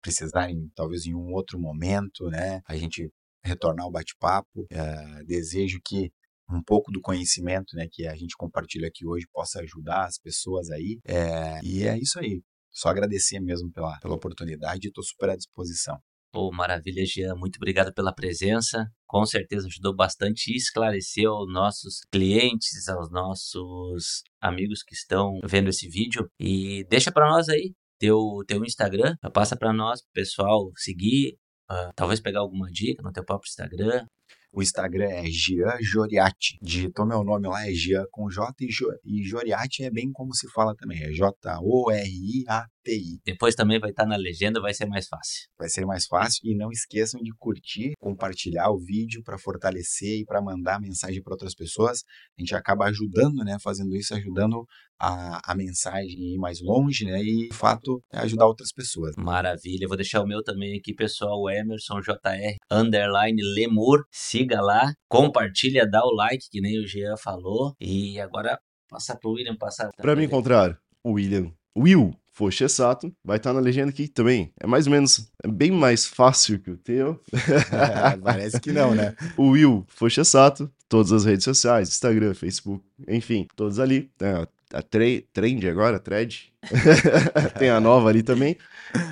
precisarem, talvez em um outro momento, né, a gente retornar ao bate-papo. É, desejo que um pouco do conhecimento, né, que a gente compartilha aqui hoje possa ajudar as pessoas aí. É, e é isso aí. Só agradecer mesmo pela, pela oportunidade e estou super à disposição.
Pô, maravilha, Jean. Muito obrigado pela presença. Com certeza ajudou bastante e esclareceu aos nossos clientes, aos nossos amigos que estão vendo esse vídeo. E deixa para nós aí teu, teu Instagram, passa para nós, pessoal, seguir, uh, talvez pegar alguma dica no teu próprio Instagram.
O Instagram é Gian Joriati. Digitou meu nome lá, é Gian com J e, e Joriati é bem como se fala também, é J-O-R-I-A TI.
Depois também vai estar na legenda, vai ser mais fácil.
Vai ser mais fácil e não esqueçam de curtir, compartilhar o vídeo para fortalecer e para mandar mensagem para outras pessoas. A gente acaba ajudando, né, fazendo isso, ajudando a, a mensagem ir mais longe, né, e de fato é ajudar outras pessoas.
Maravilha, vou deixar o meu também aqui, pessoal, Emerson JR underline Lemur, siga lá, compartilha, dá o like, que nem o Jean falou, e agora passar para o William passar.
Para me encontrar, o William Will Fochesato, vai estar na legenda aqui também. É mais ou menos, é bem mais fácil que o teu.
É, parece que não, né?
o Will Fochesato, todas as redes sociais, Instagram, Facebook, enfim, todos ali. Né? a Trend agora, Thread. Tem a nova ali também.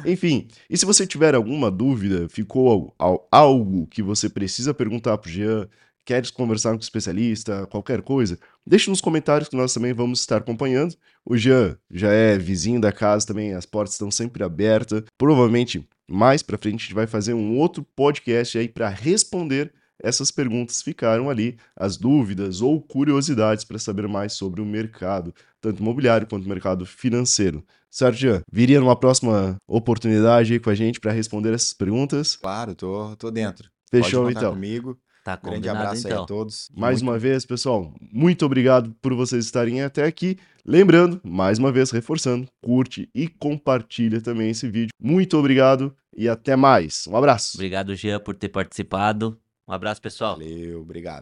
Enfim, e se você tiver alguma dúvida, ficou algo que você precisa perguntar pro Jean, queres conversar com o especialista, qualquer coisa, deixe nos comentários que nós também vamos estar acompanhando. O Jean já é vizinho da casa também, as portas estão sempre abertas. Provavelmente mais para frente a gente vai fazer um outro podcast aí para responder essas perguntas ficaram ali, as dúvidas ou curiosidades para saber mais sobre o mercado, tanto imobiliário quanto mercado financeiro. Certo, Jean? Viria numa próxima oportunidade aí com a gente para responder essas perguntas?
Claro, tô, tô dentro.
Fechou então.
comigo.
Tá
Grande abraço aí
então.
a todos.
Mais
Muito-
uma vez, pessoal, muito obrigado por vocês estarem até aqui. Lembrando, mais uma vez, reforçando, curte e compartilha também esse vídeo. Muito obrigado e até mais. Um abraço.
Obrigado, Jean, por ter participado. Um abraço, pessoal.
Valeu, obrigado.